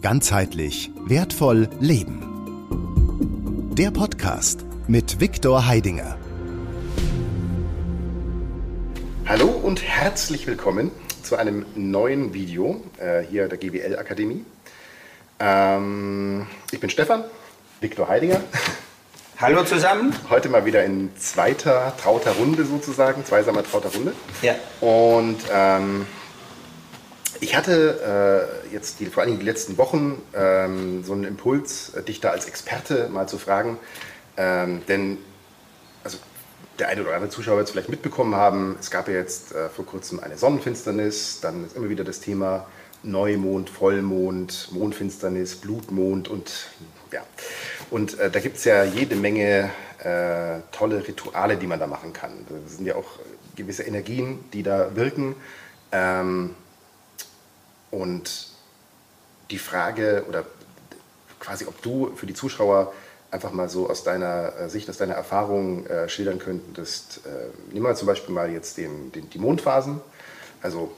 Ganzheitlich wertvoll leben. Der Podcast mit Viktor Heidinger. Hallo und herzlich willkommen zu einem neuen Video äh, hier der GWL Akademie. Ähm, ich bin Stefan, Viktor Heidinger. Hallo zusammen. Heute mal wieder in zweiter trauter Runde sozusagen, zweisamer trauter Runde. Ja. Und ähm, ich hatte äh, jetzt die, vor allem die letzten Wochen ähm, so einen Impuls, äh, dich da als Experte mal zu fragen. Ähm, denn also der eine oder andere Zuschauer wird es vielleicht mitbekommen haben, es gab ja jetzt äh, vor kurzem eine Sonnenfinsternis, dann ist immer wieder das Thema Neumond, Vollmond, Mondfinsternis, Blutmond und ja. Und äh, da gibt es ja jede Menge äh, tolle Rituale, die man da machen kann. Das sind ja auch gewisse Energien, die da wirken. Ähm, und die Frage oder quasi, ob du für die Zuschauer einfach mal so aus deiner äh, Sicht, aus deiner Erfahrung äh, schildern könntest. Äh, nehmen wir zum Beispiel mal jetzt den, den, die Mondphasen, also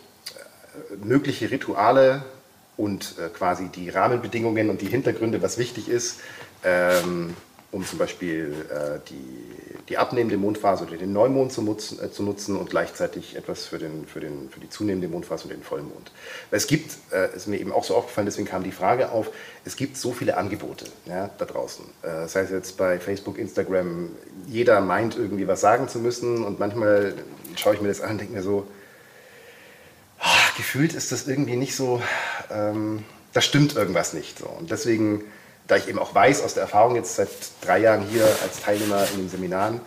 äh, mögliche Rituale und äh, quasi die Rahmenbedingungen und die Hintergründe, was wichtig ist, ähm, um zum Beispiel äh, die, die abnehmende Mondphase oder den Neumond zu nutzen, äh, zu nutzen und gleichzeitig etwas für, den, für, den, für die zunehmende Mondphase und den Vollmond. Weil es gibt, äh, ist mir eben auch so aufgefallen, deswegen kam die Frage auf, es gibt so viele Angebote ja, da draußen. Äh, das heißt jetzt bei Facebook, Instagram, jeder meint irgendwie was sagen zu müssen und manchmal schaue ich mir das an und denke mir so, ach, gefühlt ist das irgendwie nicht so, ähm, da stimmt irgendwas nicht. So. Und deswegen da ich eben auch weiß aus der Erfahrung jetzt seit drei Jahren hier als Teilnehmer in den Seminaren,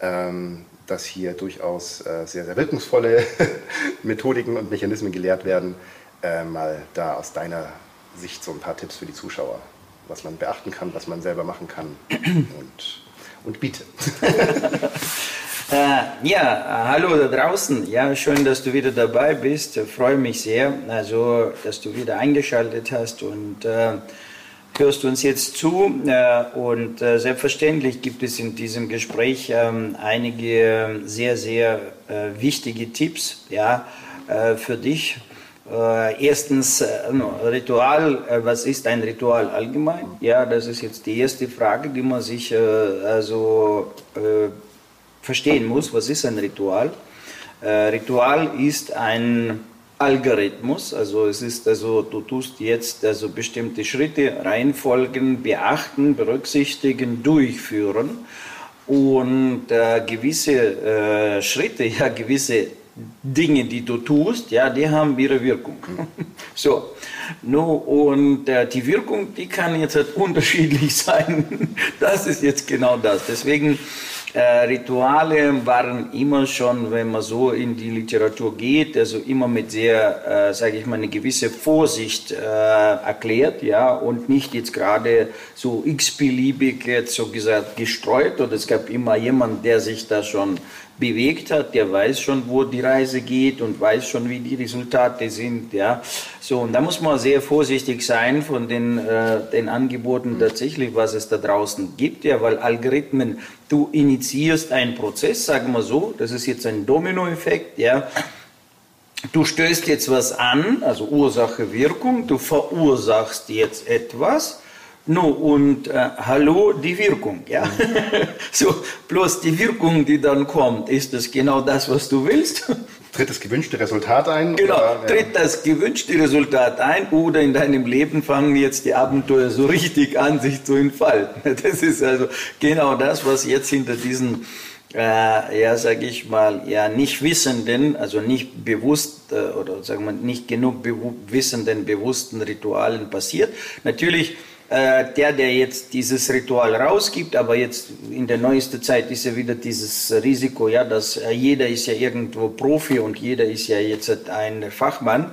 ähm, dass hier durchaus äh, sehr, sehr wirkungsvolle Methodiken und Mechanismen gelehrt werden, äh, mal da aus deiner Sicht so ein paar Tipps für die Zuschauer, was man beachten kann, was man selber machen kann und, und biete. Äh, ja, hallo da draußen. Ja, schön, dass du wieder dabei bist. Ich freue mich sehr, also, dass du wieder eingeschaltet hast und äh, hörst du uns jetzt zu äh, und äh, selbstverständlich gibt es in diesem Gespräch ähm, einige sehr, sehr äh, wichtige Tipps ja, für dich. Erstens, Ritual, was ist ein Ritual allgemein? Ja, das ist jetzt die erste Frage, die man sich also verstehen muss. Was ist ein Ritual? Ritual ist ein Algorithmus, also es ist also, du tust jetzt also bestimmte Schritte, Reihenfolgen beachten, berücksichtigen, durchführen und äh, gewisse äh, Schritte, ja gewisse Dinge, die du tust, ja, die haben ihre Wirkung. so, no, und äh, die Wirkung, die kann jetzt halt unterschiedlich sein. das ist jetzt genau das. Deswegen äh, Rituale waren immer schon, wenn man so in die Literatur geht, also immer mit sehr, äh, sage ich mal, eine gewisse Vorsicht äh, erklärt, ja, und nicht jetzt gerade so x-beliebig jetzt so gesagt gestreut. Und es gab immer jemand, der sich da schon bewegt hat, der weiß schon, wo die Reise geht und weiß schon, wie die Resultate sind. Ja. So, und da muss man sehr vorsichtig sein von den, äh, den Angeboten tatsächlich, was es da draußen gibt, ja, weil Algorithmen, du initiierst einen Prozess, sagen wir so, das ist jetzt ein Dominoeffekt, ja. Du stößt jetzt was an, also Ursache, Wirkung, du verursachst jetzt etwas No, und äh, hallo, die Wirkung, ja. so, bloß die Wirkung, die dann kommt, ist das genau das, was du willst? Tritt das gewünschte Resultat ein? Genau, oder, ja. tritt das gewünschte Resultat ein oder in deinem Leben fangen jetzt die Abenteuer so richtig an, sich zu entfalten. Das ist also genau das, was jetzt hinter diesen äh, ja, sage ich mal, ja, nicht Wissenden, also nicht bewusst äh, oder sagen wir nicht genug bewu wissenden, bewussten Ritualen passiert. Natürlich äh, der, der jetzt dieses Ritual rausgibt, aber jetzt in der neuesten Zeit ist ja wieder dieses Risiko, ja, dass äh, jeder ist ja irgendwo Profi und jeder ist ja jetzt ein Fachmann,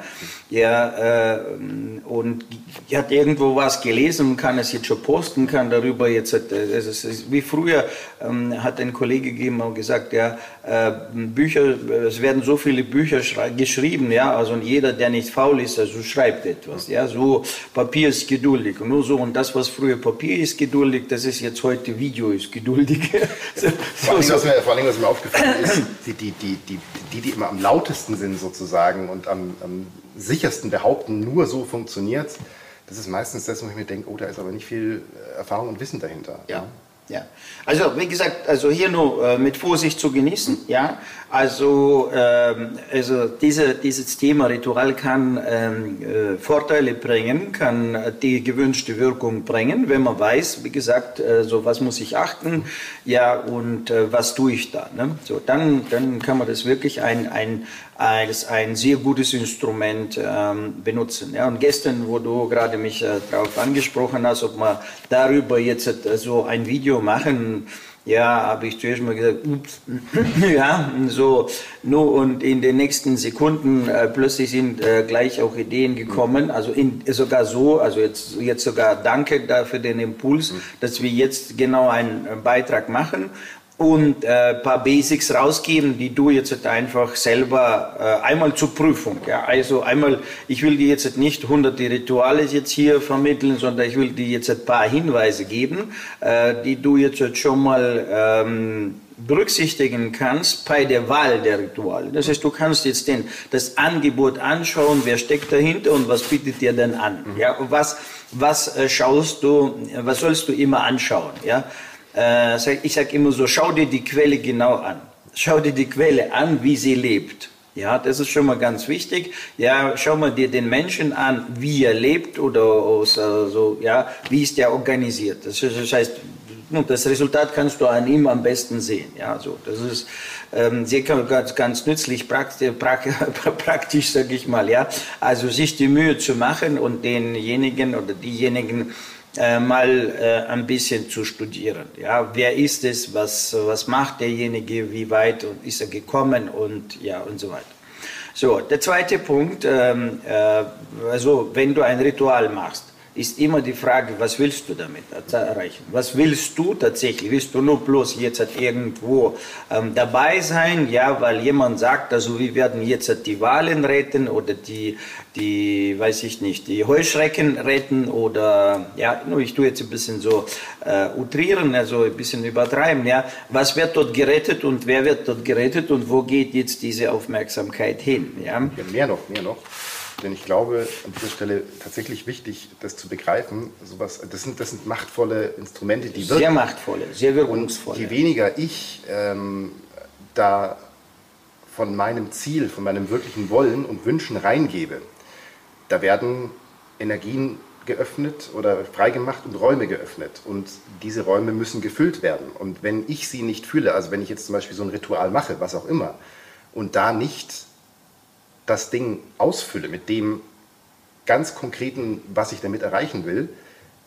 ja, äh, und hat irgendwo was gelesen und kann es jetzt schon posten, kann darüber jetzt, äh, ist, wie früher ähm, hat ein Kollege gegeben und gesagt, ja, äh, Bücher, es werden so viele Bücher geschrieben, ja, also jeder, der nicht faul ist, also schreibt etwas, ja, so Papier ist geduldig nur so und das, was früher Papier ist geduldig, das ist jetzt heute Video ist geduldig. so, vor, allem, was mir, vor allem, was mir aufgefallen ist, die, die, die, die, die, die immer am lautesten sind sozusagen und am, am sichersten behaupten, nur so funktioniert das ist meistens das, wo ich mir denke, oh, da ist aber nicht viel äh, Erfahrung und Wissen dahinter. Ja. Ja. Also wie gesagt, also hier nur äh, mit Vorsicht zu genießen. Ja, also ähm, also diese, dieses Thema Ritual kann ähm, äh, Vorteile bringen, kann die gewünschte Wirkung bringen, wenn man weiß, wie gesagt, äh, so was muss ich achten, ja und äh, was tue ich da. Ne? So dann dann kann man das wirklich ein ein als ein sehr gutes Instrument ähm, benutzen. Ja, und gestern, wo du gerade mich äh, darauf angesprochen hast, ob wir darüber jetzt äh, so ein Video machen, ja, habe ich zuerst mal gesagt, ups, ja, so, nur und in den nächsten Sekunden äh, plötzlich sind äh, gleich auch Ideen gekommen, also in, sogar so, also jetzt, jetzt sogar danke dafür den Impuls, dass wir jetzt genau einen Beitrag machen und äh, paar Basics rausgeben, die du jetzt einfach selber äh, einmal zur Prüfung. Ja? Also einmal, ich will dir jetzt nicht hunderte Rituale jetzt hier vermitteln, sondern ich will dir jetzt ein paar Hinweise geben, äh, die du jetzt schon mal ähm, berücksichtigen kannst bei der Wahl der Rituale. Das heißt, du kannst jetzt den, das Angebot anschauen, wer steckt dahinter und was bietet dir denn an. Ja? Was, was äh, schaust du, was sollst du immer anschauen? Ja? Äh, ich sage immer so, schau dir die Quelle genau an. Schau dir die Quelle an, wie sie lebt. Ja, das ist schon mal ganz wichtig. Ja, schau mal dir den Menschen an, wie er lebt oder so, ja, wie ist der organisiert. Das, das heißt, das Resultat kannst du an ihm am besten sehen. Ja, so, das ist ähm, sehr ganz, ganz nützlich, praktisch, praktisch sage ich mal. Ja, also sich die Mühe zu machen und denjenigen oder diejenigen äh, mal äh, ein bisschen zu studieren. Ja, wer ist es, was, was macht derjenige, wie weit und ist er gekommen und ja und so weiter. So, der zweite Punkt, ähm, äh, also wenn du ein Ritual machst, ist immer die Frage, was willst du damit erreichen? Was willst du tatsächlich? Willst du nur bloß jetzt halt irgendwo ähm, dabei sein? Ja, weil jemand sagt, also wir werden jetzt halt die Wahlen retten oder die, die, weiß ich nicht, die Heuschrecken retten oder, ja, nur ich tue jetzt ein bisschen so äh, utrieren, also ein bisschen übertreiben, ja. Was wird dort gerettet und wer wird dort gerettet und wo geht jetzt diese Aufmerksamkeit hin? Ja, ja mehr noch, mehr noch. Denn ich glaube, an dieser Stelle tatsächlich wichtig, das zu begreifen. Sowas, das, sind, das sind machtvolle Instrumente, die wirken. Sehr machtvolle, sehr wirkungsvolle. Und je weniger ich ähm, da von meinem Ziel, von meinem wirklichen Wollen und Wünschen reingebe, da werden Energien geöffnet oder freigemacht und Räume geöffnet. Und diese Räume müssen gefüllt werden. Und wenn ich sie nicht fühle, also wenn ich jetzt zum Beispiel so ein Ritual mache, was auch immer, und da nicht das Ding ausfülle mit dem ganz konkreten, was ich damit erreichen will,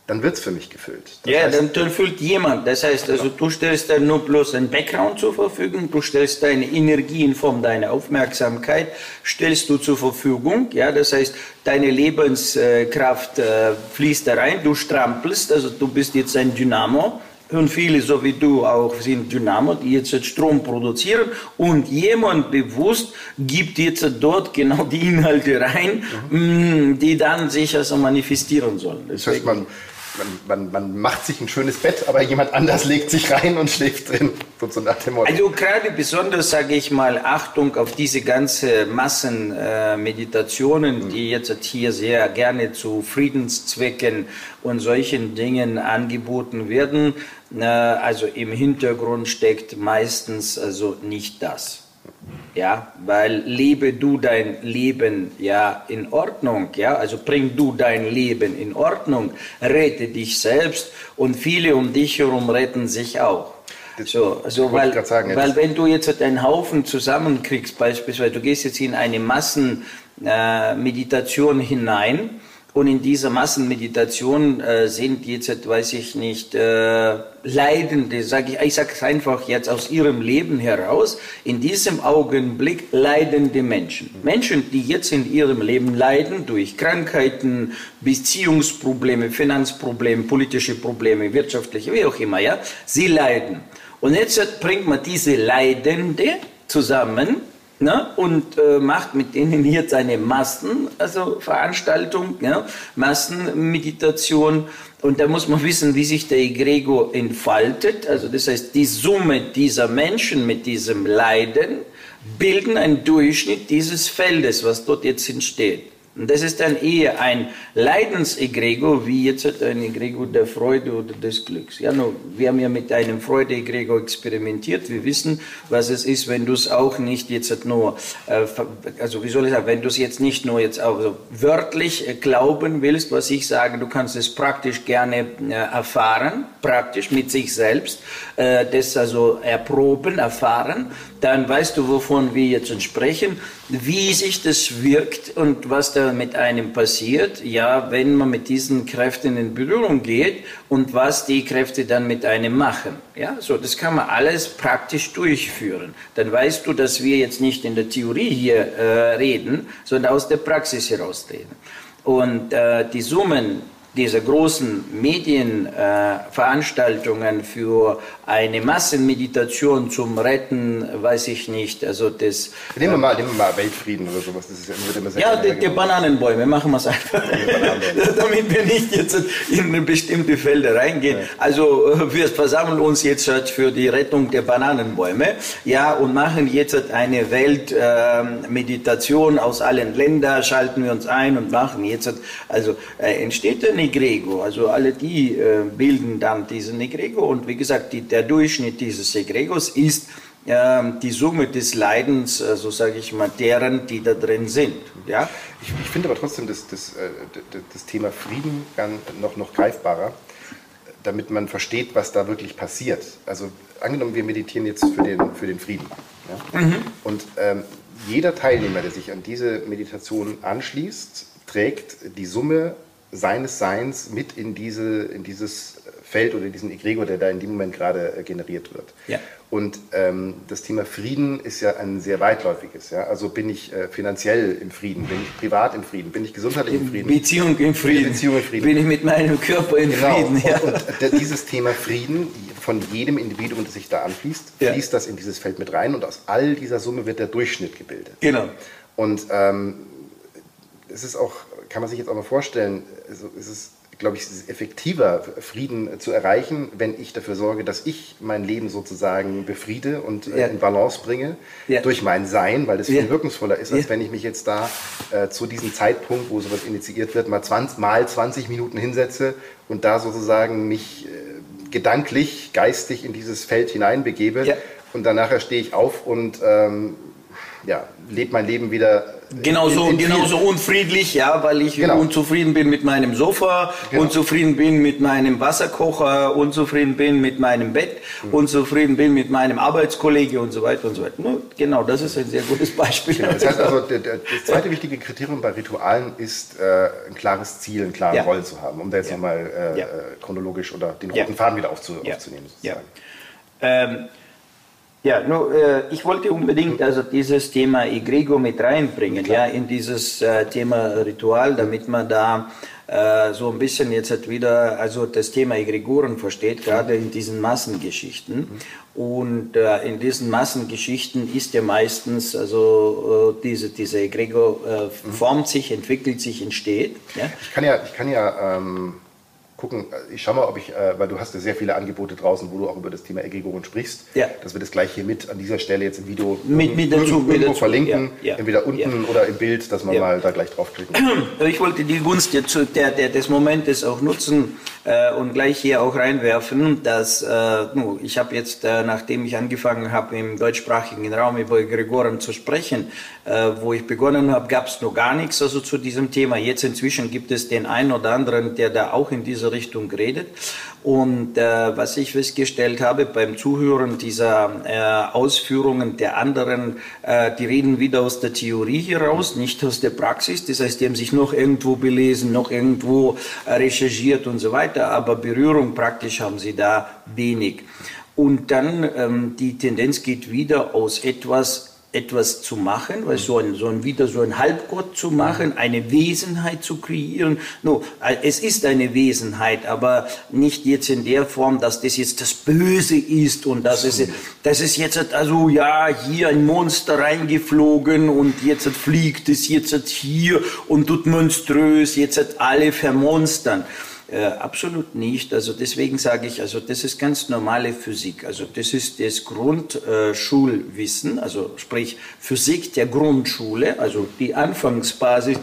dann wird es für mich gefüllt. Das ja, dann, dann füllt jemand. Das heißt, also du stellst dann nur bloß ein Background zur Verfügung, du stellst deine Energie in Form deiner Aufmerksamkeit, stellst du zur Verfügung. Ja, das heißt, deine Lebenskraft äh, fließt da rein, du strampelst, also du bist jetzt ein Dynamo und viele, so wie du auch, sind Dynamo, die jetzt Strom produzieren und jemand bewusst gibt jetzt dort genau die Inhalte rein, mhm. die dann sich also manifestieren sollen. Das heißt, man, man, man, man, macht sich ein schönes Bett, aber jemand anders legt sich rein und schläft drin. So nach dem Motto. Also gerade besonders sage ich mal Achtung auf diese ganze Massenmeditationen, äh, mhm. die jetzt hier sehr gerne zu Friedenszwecken und solchen Dingen angeboten werden. Äh, also im Hintergrund steckt meistens also nicht das. Ja, weil lebe du dein Leben ja in Ordnung, ja, also bring du dein Leben in Ordnung, rette dich selbst und viele um dich herum retten sich auch. Das so, also weil, sagen, weil wenn du jetzt einen Haufen zusammenkriegst, beispielsweise, du gehst jetzt in eine Massenmeditation äh, hinein, und in dieser Massenmeditation äh, sind jetzt, weiß ich nicht, äh, Leidende, sag ich, ich sage es einfach jetzt aus ihrem Leben heraus, in diesem Augenblick leidende Menschen. Menschen, die jetzt in ihrem Leben leiden durch Krankheiten, Beziehungsprobleme, Finanzprobleme, politische Probleme, wirtschaftliche, wie auch immer, ja, sie leiden. Und jetzt bringt man diese Leidende zusammen ne, und äh, macht mit denen jetzt eine Massen, also Veranstaltung, ja, Massenmeditation. Und da muss man wissen, wie sich der Egregor entfaltet. Also das heißt, die Summe dieser Menschen mit diesem Leiden bilden einen Durchschnitt dieses Feldes, was dort jetzt entsteht. Und das ist dann eher ein Leidensegregor, wie jetzt ein Egregor der Freude oder des Glücks. Ja, no, wir haben ja mit einem Freude-Egregor experimentiert. Wir wissen, was es ist, wenn du es auch nicht jetzt nur, äh, also wie soll ich sagen, wenn du es jetzt nicht nur jetzt auch so wörtlich äh, glauben willst, was ich sage, du kannst es praktisch gerne äh, erfahren, praktisch mit sich selbst, das also erproben, erfahren, dann weißt du, wovon wir jetzt sprechen, wie sich das wirkt und was da mit einem passiert, ja, wenn man mit diesen Kräften in Berührung geht und was die Kräfte dann mit einem machen. Ja, so, das kann man alles praktisch durchführen. Dann weißt du, dass wir jetzt nicht in der Theorie hier äh, reden, sondern aus der Praxis heraus reden. Und äh, die Summen diese großen Medienveranstaltungen äh, für eine Massenmeditation zum Retten, weiß ich nicht. Also das, nehmen, wir mal, nehmen wir mal Weltfrieden oder sowas. Das ist ja, immer sehr ja die, die Bananenbäume, machen wir es einfach. Damit wir nicht jetzt in bestimmte Felder reingehen. Ja. Also äh, wir versammeln uns jetzt für die Rettung der Bananenbäume ja, und machen jetzt eine Weltmeditation äh, aus allen Ländern, schalten wir uns ein und machen jetzt, also äh, entsteht eine Negrego. Also alle die äh, bilden dann diesen Negrego und wie gesagt, die, der Durchschnitt dieses Negregos ist äh, die Summe des Leidens, äh, so also sage ich mal, deren, die da drin sind. Ja? Ich, ich finde aber trotzdem das, das, äh, das Thema Frieden noch, noch greifbarer, damit man versteht, was da wirklich passiert. Also angenommen, wir meditieren jetzt für den, für den Frieden. Ja? Mhm. Und ähm, jeder Teilnehmer, der sich an diese Meditation anschließt, trägt die Summe seines Seins mit in, diese, in dieses Feld oder diesen Egregor, der da in dem Moment gerade äh, generiert wird. Ja. Und ähm, das Thema Frieden ist ja ein sehr weitläufiges. Ja? Also bin ich äh, finanziell im Frieden, bin ich privat im Frieden, bin ich gesundheitlich im Frieden. Beziehung im Frieden. Beziehung im Frieden. Bin ich mit meinem Körper im genau. Frieden. Ja. Und, und dieses Thema Frieden von jedem Individuum, das sich da anfließt, ja. fließt das in dieses Feld mit rein und aus all dieser Summe wird der Durchschnitt gebildet. Genau. Und ähm, es ist auch kann man sich jetzt auch mal vorstellen, also ist es, glaube ich, effektiver, Frieden zu erreichen, wenn ich dafür sorge, dass ich mein Leben sozusagen befriede und äh, ja. in Balance bringe ja. durch mein Sein, weil das viel ja. wirkungsvoller ist, als wenn ich mich jetzt da äh, zu diesem Zeitpunkt, wo sowas initiiert wird, mal 20, mal 20 Minuten hinsetze und da sozusagen mich äh, gedanklich, geistig in dieses Feld hineinbegebe und danach stehe ich auf und ähm, ja, lebe mein Leben wieder Genauso, in, in genauso unfriedlich, ja, weil ich genau. unzufrieden bin mit meinem Sofa, genau. unzufrieden bin mit meinem Wasserkocher, unzufrieden bin mit meinem Bett, mhm. unzufrieden bin mit meinem Arbeitskollege und so weiter und so weiter. Genau, das ist ein sehr gutes Beispiel. Genau. Das heißt also, der, der, das zweite wichtige Kriterium bei Ritualen ist, äh, ein klares Ziel, einen klaren ja. Rollen zu haben, um da jetzt ja. nochmal äh, ja. chronologisch oder den roten Faden wieder aufzu, aufzunehmen. Sozusagen. Ja. Ähm, ja, nur, äh, ich wollte unbedingt also dieses Thema Egregor mit reinbringen, ja, in dieses äh, Thema Ritual, damit man da äh, so ein bisschen jetzt halt wieder also das Thema Egregoren versteht, gerade in diesen Massengeschichten. Und äh, in diesen Massengeschichten ist ja meistens, also äh, diese, diese Egregor äh, formt sich, entwickelt sich, entsteht. Ja? Ich kann ja, ich kann ja ähm gucken, ich schau mal, ob ich, äh, weil du hast ja sehr viele Angebote draußen, wo du auch über das Thema Egregoren sprichst, ja. dass wir das gleich hier mit an dieser Stelle jetzt im Video mit, mit dazu, irgendwo mit dazu, verlinken, ja, ja. entweder unten oder im Bild, dass man mal da gleich draufklicken kann. Ich wollte die Gunst der, der, des Momentes auch nutzen äh, und gleich hier auch reinwerfen, dass äh, ich habe jetzt, äh, nachdem ich angefangen habe, im deutschsprachigen Raum über Egregoren zu sprechen, äh, wo ich begonnen habe, gab es noch gar nichts also zu diesem Thema. Jetzt inzwischen gibt es den einen oder anderen, der da auch in diese Richtung redet. Und äh, was ich festgestellt habe beim Zuhören dieser äh, Ausführungen der anderen, äh, die reden wieder aus der Theorie heraus, nicht aus der Praxis. Das heißt, die haben sich noch irgendwo belesen, noch irgendwo äh, recherchiert und so weiter, aber Berührung praktisch haben sie da wenig. Und dann ähm, die Tendenz geht wieder aus etwas etwas zu machen, weil so ein, so ein, wieder so ein Halbgott zu machen, eine Wesenheit zu kreieren. No, es ist eine Wesenheit, aber nicht jetzt in der Form, dass das jetzt das Böse ist und dass es, das ist jetzt, also ja, hier ein Monster reingeflogen und jetzt fliegt es jetzt hier und tut monströs, jetzt alle vermonstern. Äh, absolut nicht. Also deswegen sage ich, also das ist ganz normale Physik. Also das ist das Grundschulwissen, also sprich Physik der Grundschule, also die Anfangsbasis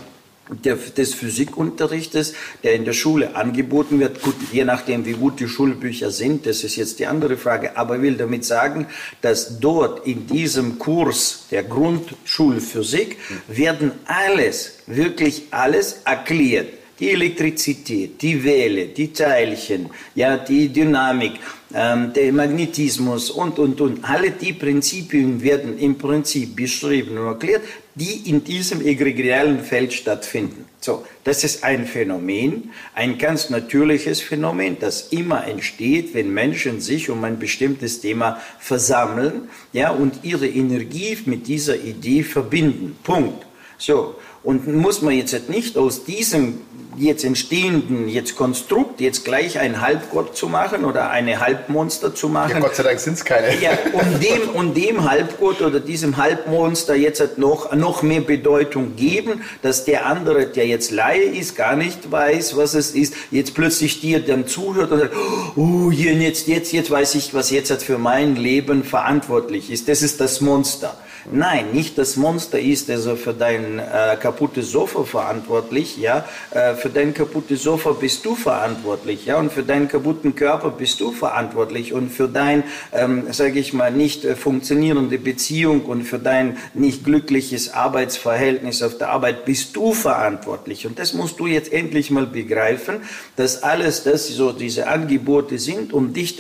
des Physikunterrichtes, der in der Schule angeboten wird. Gut, je nachdem, wie gut die Schulbücher sind, das ist jetzt die andere Frage. Aber ich will damit sagen, dass dort in diesem Kurs der Grundschulphysik werden alles, wirklich alles erklärt die Elektrizität, die Welle, die Teilchen, ja, die Dynamik, ähm, der Magnetismus und, und, und. Alle die Prinzipien werden im Prinzip beschrieben und erklärt, die in diesem egregialen Feld stattfinden. So, das ist ein Phänomen, ein ganz natürliches Phänomen, das immer entsteht, wenn Menschen sich um ein bestimmtes Thema versammeln, ja, und ihre Energie mit dieser Idee verbinden. Punkt. So, und muss man jetzt nicht aus diesem jetzt entstehenden jetzt Konstrukt jetzt gleich ein Halbgott zu machen oder eine Halbmonster zu machen. Ja, Gott sei Dank sind es keine. Ja, und dem, und dem Halbgott oder diesem Halbmonster jetzt noch, noch mehr Bedeutung geben, dass der andere, der jetzt Laie ist, gar nicht weiß, was es ist, jetzt plötzlich dir dann zuhört und sagt, oh, hier, jetzt, jetzt, jetzt weiß ich, was jetzt für mein Leben verantwortlich ist. Das ist das Monster. Nein, nicht das Monster ist also für dein äh, kaputtes Sofa verantwortlich, ja, äh, für dein kaputtes Sofa bist du verantwortlich, ja, und für deinen kaputten Körper bist du verantwortlich. Und für dein, ähm, sage ich mal, nicht äh, funktionierende Beziehung und für dein nicht glückliches Arbeitsverhältnis auf der Arbeit bist du verantwortlich. Und das musst du jetzt endlich mal begreifen, dass alles das so diese Angebote sind, um dich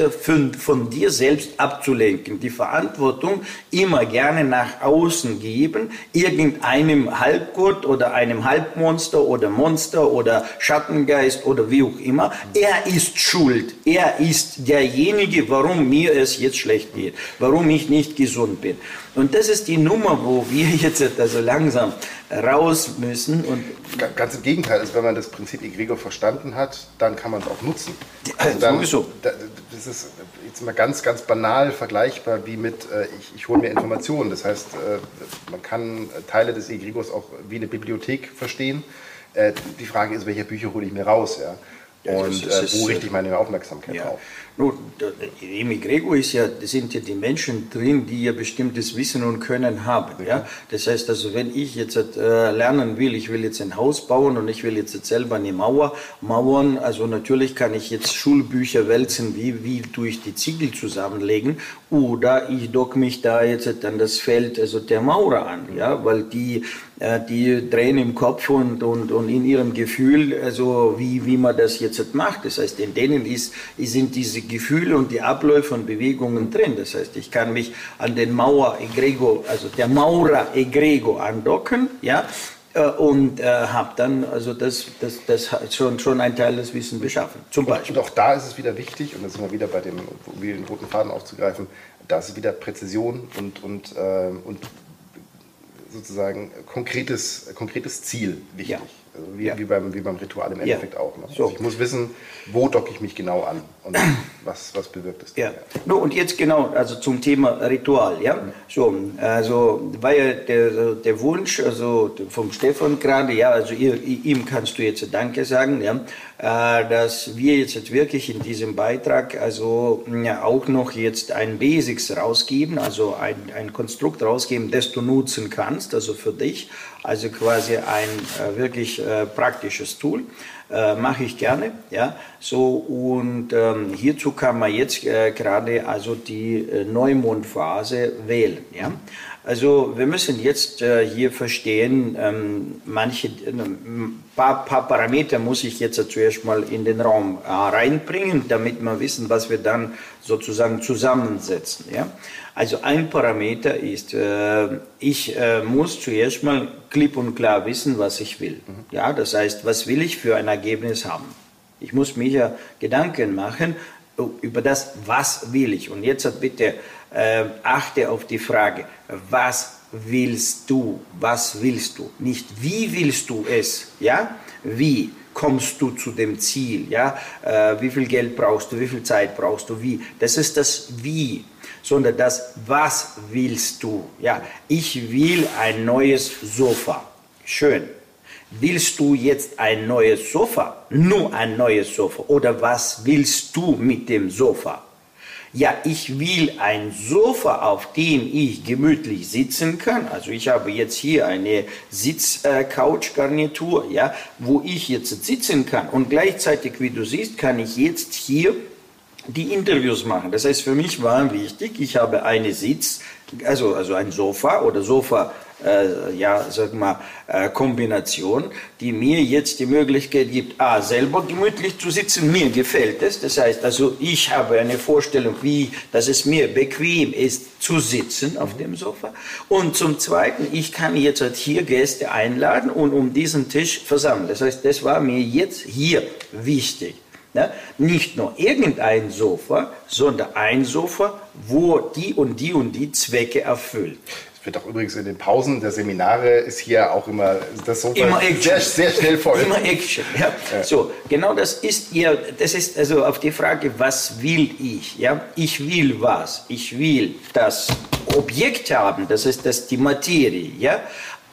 von dir selbst abzulenken. Die Verantwortung immer gerne nach nach außen geben, irgendeinem Halbgott oder einem Halbmonster oder Monster oder Schattengeist oder wie auch immer. Er ist schuld. Er ist derjenige, warum mir es jetzt schlecht geht, warum ich nicht gesund bin. Und das ist die Nummer, wo wir jetzt also langsam raus müssen. Und Ganz im Gegenteil, also wenn man das Prinzip Egregor verstanden hat, dann kann man es auch nutzen. Also dann, sowieso. Das ist jetzt mal ganz, ganz banal vergleichbar wie mit, äh, ich, ich hole mir Informationen. Das heißt, äh, man kann Teile des Egregors auch wie eine Bibliothek verstehen. Äh, die Frage ist, welche Bücher hole ich mir raus? Ja? Und ist, wo richte ich meine Aufmerksamkeit ja. auf? Nun, im Grego ist ja, sind ja die Menschen drin, die ja bestimmtes Wissen und Können haben. Ja? Das heißt also, wenn ich jetzt äh, lernen will, ich will jetzt ein Haus bauen und ich will jetzt selber eine Mauer mauern, also natürlich kann ich jetzt Schulbücher wälzen, wie, wie tue ich die Ziegel zusammenlegen, oder ich dock mich da jetzt an das Feld also der Maurer an, ja? weil die die drehen im Kopf und, und, und in ihrem Gefühl, also wie, wie man das jetzt macht. Das heißt, in denen ist, sind diese Gefühle und die Abläufe und Bewegungen drin. Das heißt, ich kann mich an den Mauer Egrego, also der Maurer Egrego andocken, ja, äh, und äh, habe dann also das, das, das schon, schon ein Teil des Wissens beschaffen. Zum Beispiel. Und auch da ist es wieder wichtig, und da sind wir wieder bei dem, um den roten Faden aufzugreifen, da ist wieder Präzision und, und, äh, und sozusagen konkretes, konkretes Ziel wichtig. Ja. Also wie, ja. wie, beim, wie beim Ritual im Endeffekt ja. auch. Ne? So. Also ich muss wissen, wo docke ich mich genau an und was, was bewirkt es. Ja. ja. No, und jetzt genau, also zum Thema Ritual. Ja? Mhm. So, also war ja der, der Wunsch also vom Stefan gerade, ja, also ihr, ihm kannst du jetzt Danke sagen, ja, dass wir jetzt wirklich in diesem Beitrag also ja, auch noch jetzt ein Basics rausgeben, also ein, ein Konstrukt rausgeben, das du nutzen kannst, also für dich also quasi ein äh, wirklich äh, praktisches Tool. Äh, Mache ich gerne. Ja? So, und ähm, hierzu kann man jetzt äh, gerade also die äh, Neumondphase wählen. Ja? Also wir müssen jetzt äh, hier verstehen, ähm, manche ein paar, paar, Parameter muss ich jetzt zuerst mal in den Raum reinbringen, damit wir wissen, was wir dann sozusagen zusammensetzen. Ja? Also ein Parameter ist, äh, ich äh, muss zuerst mal klipp und klar wissen, was ich will. Mhm. Ja, das heißt, was will ich für ein Ergebnis haben? Ich muss mir ja Gedanken machen über das, was will ich. Und jetzt bitte äh, achte auf die Frage, was willst du? Was willst du? Nicht wie willst du es? Ja, wie? kommst du zu dem Ziel? Ja? Äh, wie viel Geld brauchst du? Wie viel Zeit brauchst du? Wie? Das ist das Wie sondern das, was willst du? Ja, ich will ein neues Sofa. Schön. Willst du jetzt ein neues Sofa? Nur ein neues Sofa. Oder was willst du mit dem Sofa? Ja, ich will ein Sofa, auf dem ich gemütlich sitzen kann. Also ich habe jetzt hier eine Sitz-Couch-Garnitur, ja, wo ich jetzt sitzen kann. Und gleichzeitig, wie du siehst, kann ich jetzt hier die Interviews machen. Das heißt, für mich war wichtig, ich habe eine Sitz, also, also ein Sofa oder Sofa, äh, ja, sag mal, äh, Kombination, die mir jetzt die Möglichkeit gibt, A, selber gemütlich zu sitzen, mir gefällt es. Das heißt, also ich habe eine Vorstellung, wie, dass es mir bequem ist, zu sitzen auf dem Sofa. Und zum Zweiten, ich kann jetzt halt hier Gäste einladen und um diesen Tisch versammeln. Das heißt, das war mir jetzt hier wichtig. Ne? Nicht nur irgendein Sofa, sondern ein Sofa, wo die und die und die Zwecke erfüllt. Wird auch übrigens in den Pausen der Seminare ist hier auch immer das Sofa immer sehr, sehr, schnell voll. Immer Action. Ja. ja. So, genau das ist ihr, das ist also auf die Frage, was will ich? Ja, ich will was? Ich will das Objekt haben, das ist das die Materie. Ja,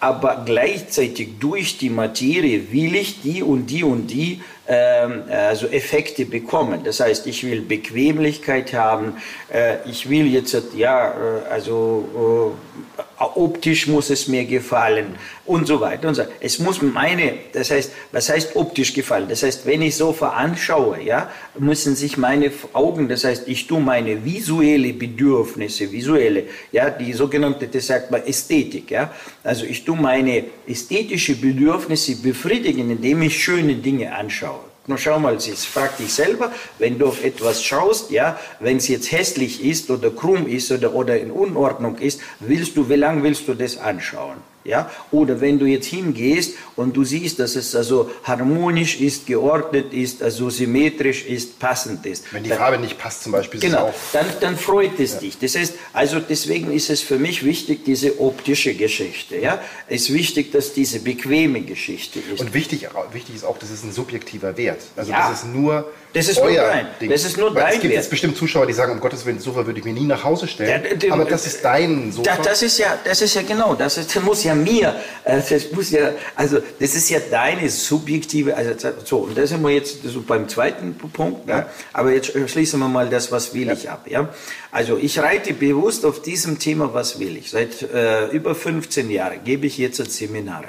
aber gleichzeitig durch die Materie will ich die und die und die also Effekte bekommen. Das heißt, ich will Bequemlichkeit haben, äh, ich will jetzt, ja, äh, also äh, optisch muss es mir gefallen und so weiter und so. Es muss meine, das heißt, was heißt optisch gefallen? Das heißt, wenn ich so veranschaue, ja, müssen sich meine Augen, das heißt, ich tue meine visuelle Bedürfnisse, visuelle, ja, die sogenannte, das sagt man Ästhetik, ja, also ich tue meine ästhetische Bedürfnisse befriedigen, indem ich schöne Dinge anschaue. Nur schau mal, jetzt frag dich selber, wenn du auf etwas schaust, ja, wenn es jetzt hässlich ist oder krumm ist oder, oder in Unordnung ist, willst du, wie lange willst du das anschauen? Ja? Oder wenn du jetzt hingehst und du siehst, dass es also harmonisch ist, geordnet ist, also symmetrisch ist, passend ist. Wenn die dann, Farbe nicht passt zum Beispiel. Genau, dann, dann freut es ja. dich. Das heißt, also deswegen ist es für mich wichtig, diese optische Geschichte. Ja? Es ist wichtig, dass diese bequeme Geschichte ist. Und wichtig, wichtig ist auch, das ist ein subjektiver Wert. Also ja. das ist nur das ist euer nur dein. Ding. Das ist nur Weil dein Es gibt Wert. jetzt bestimmt Zuschauer, die sagen, um Gottes Willen, Sofa würde ich mir nie nach Hause stellen. Ja, aber das ist dein Sofa. Das, das, ist ja, das ist ja genau, das, ist, das muss ja mir, äh, das muss ja, also das ist ja deine subjektive, also so, und da sind wir jetzt so beim zweiten Punkt, ne? ja. aber jetzt schließen wir mal das, was will ja. ich ab, ja. Also ich reite bewusst auf diesem Thema, was will ich. Seit äh, über 15 Jahren gebe ich jetzt Seminare.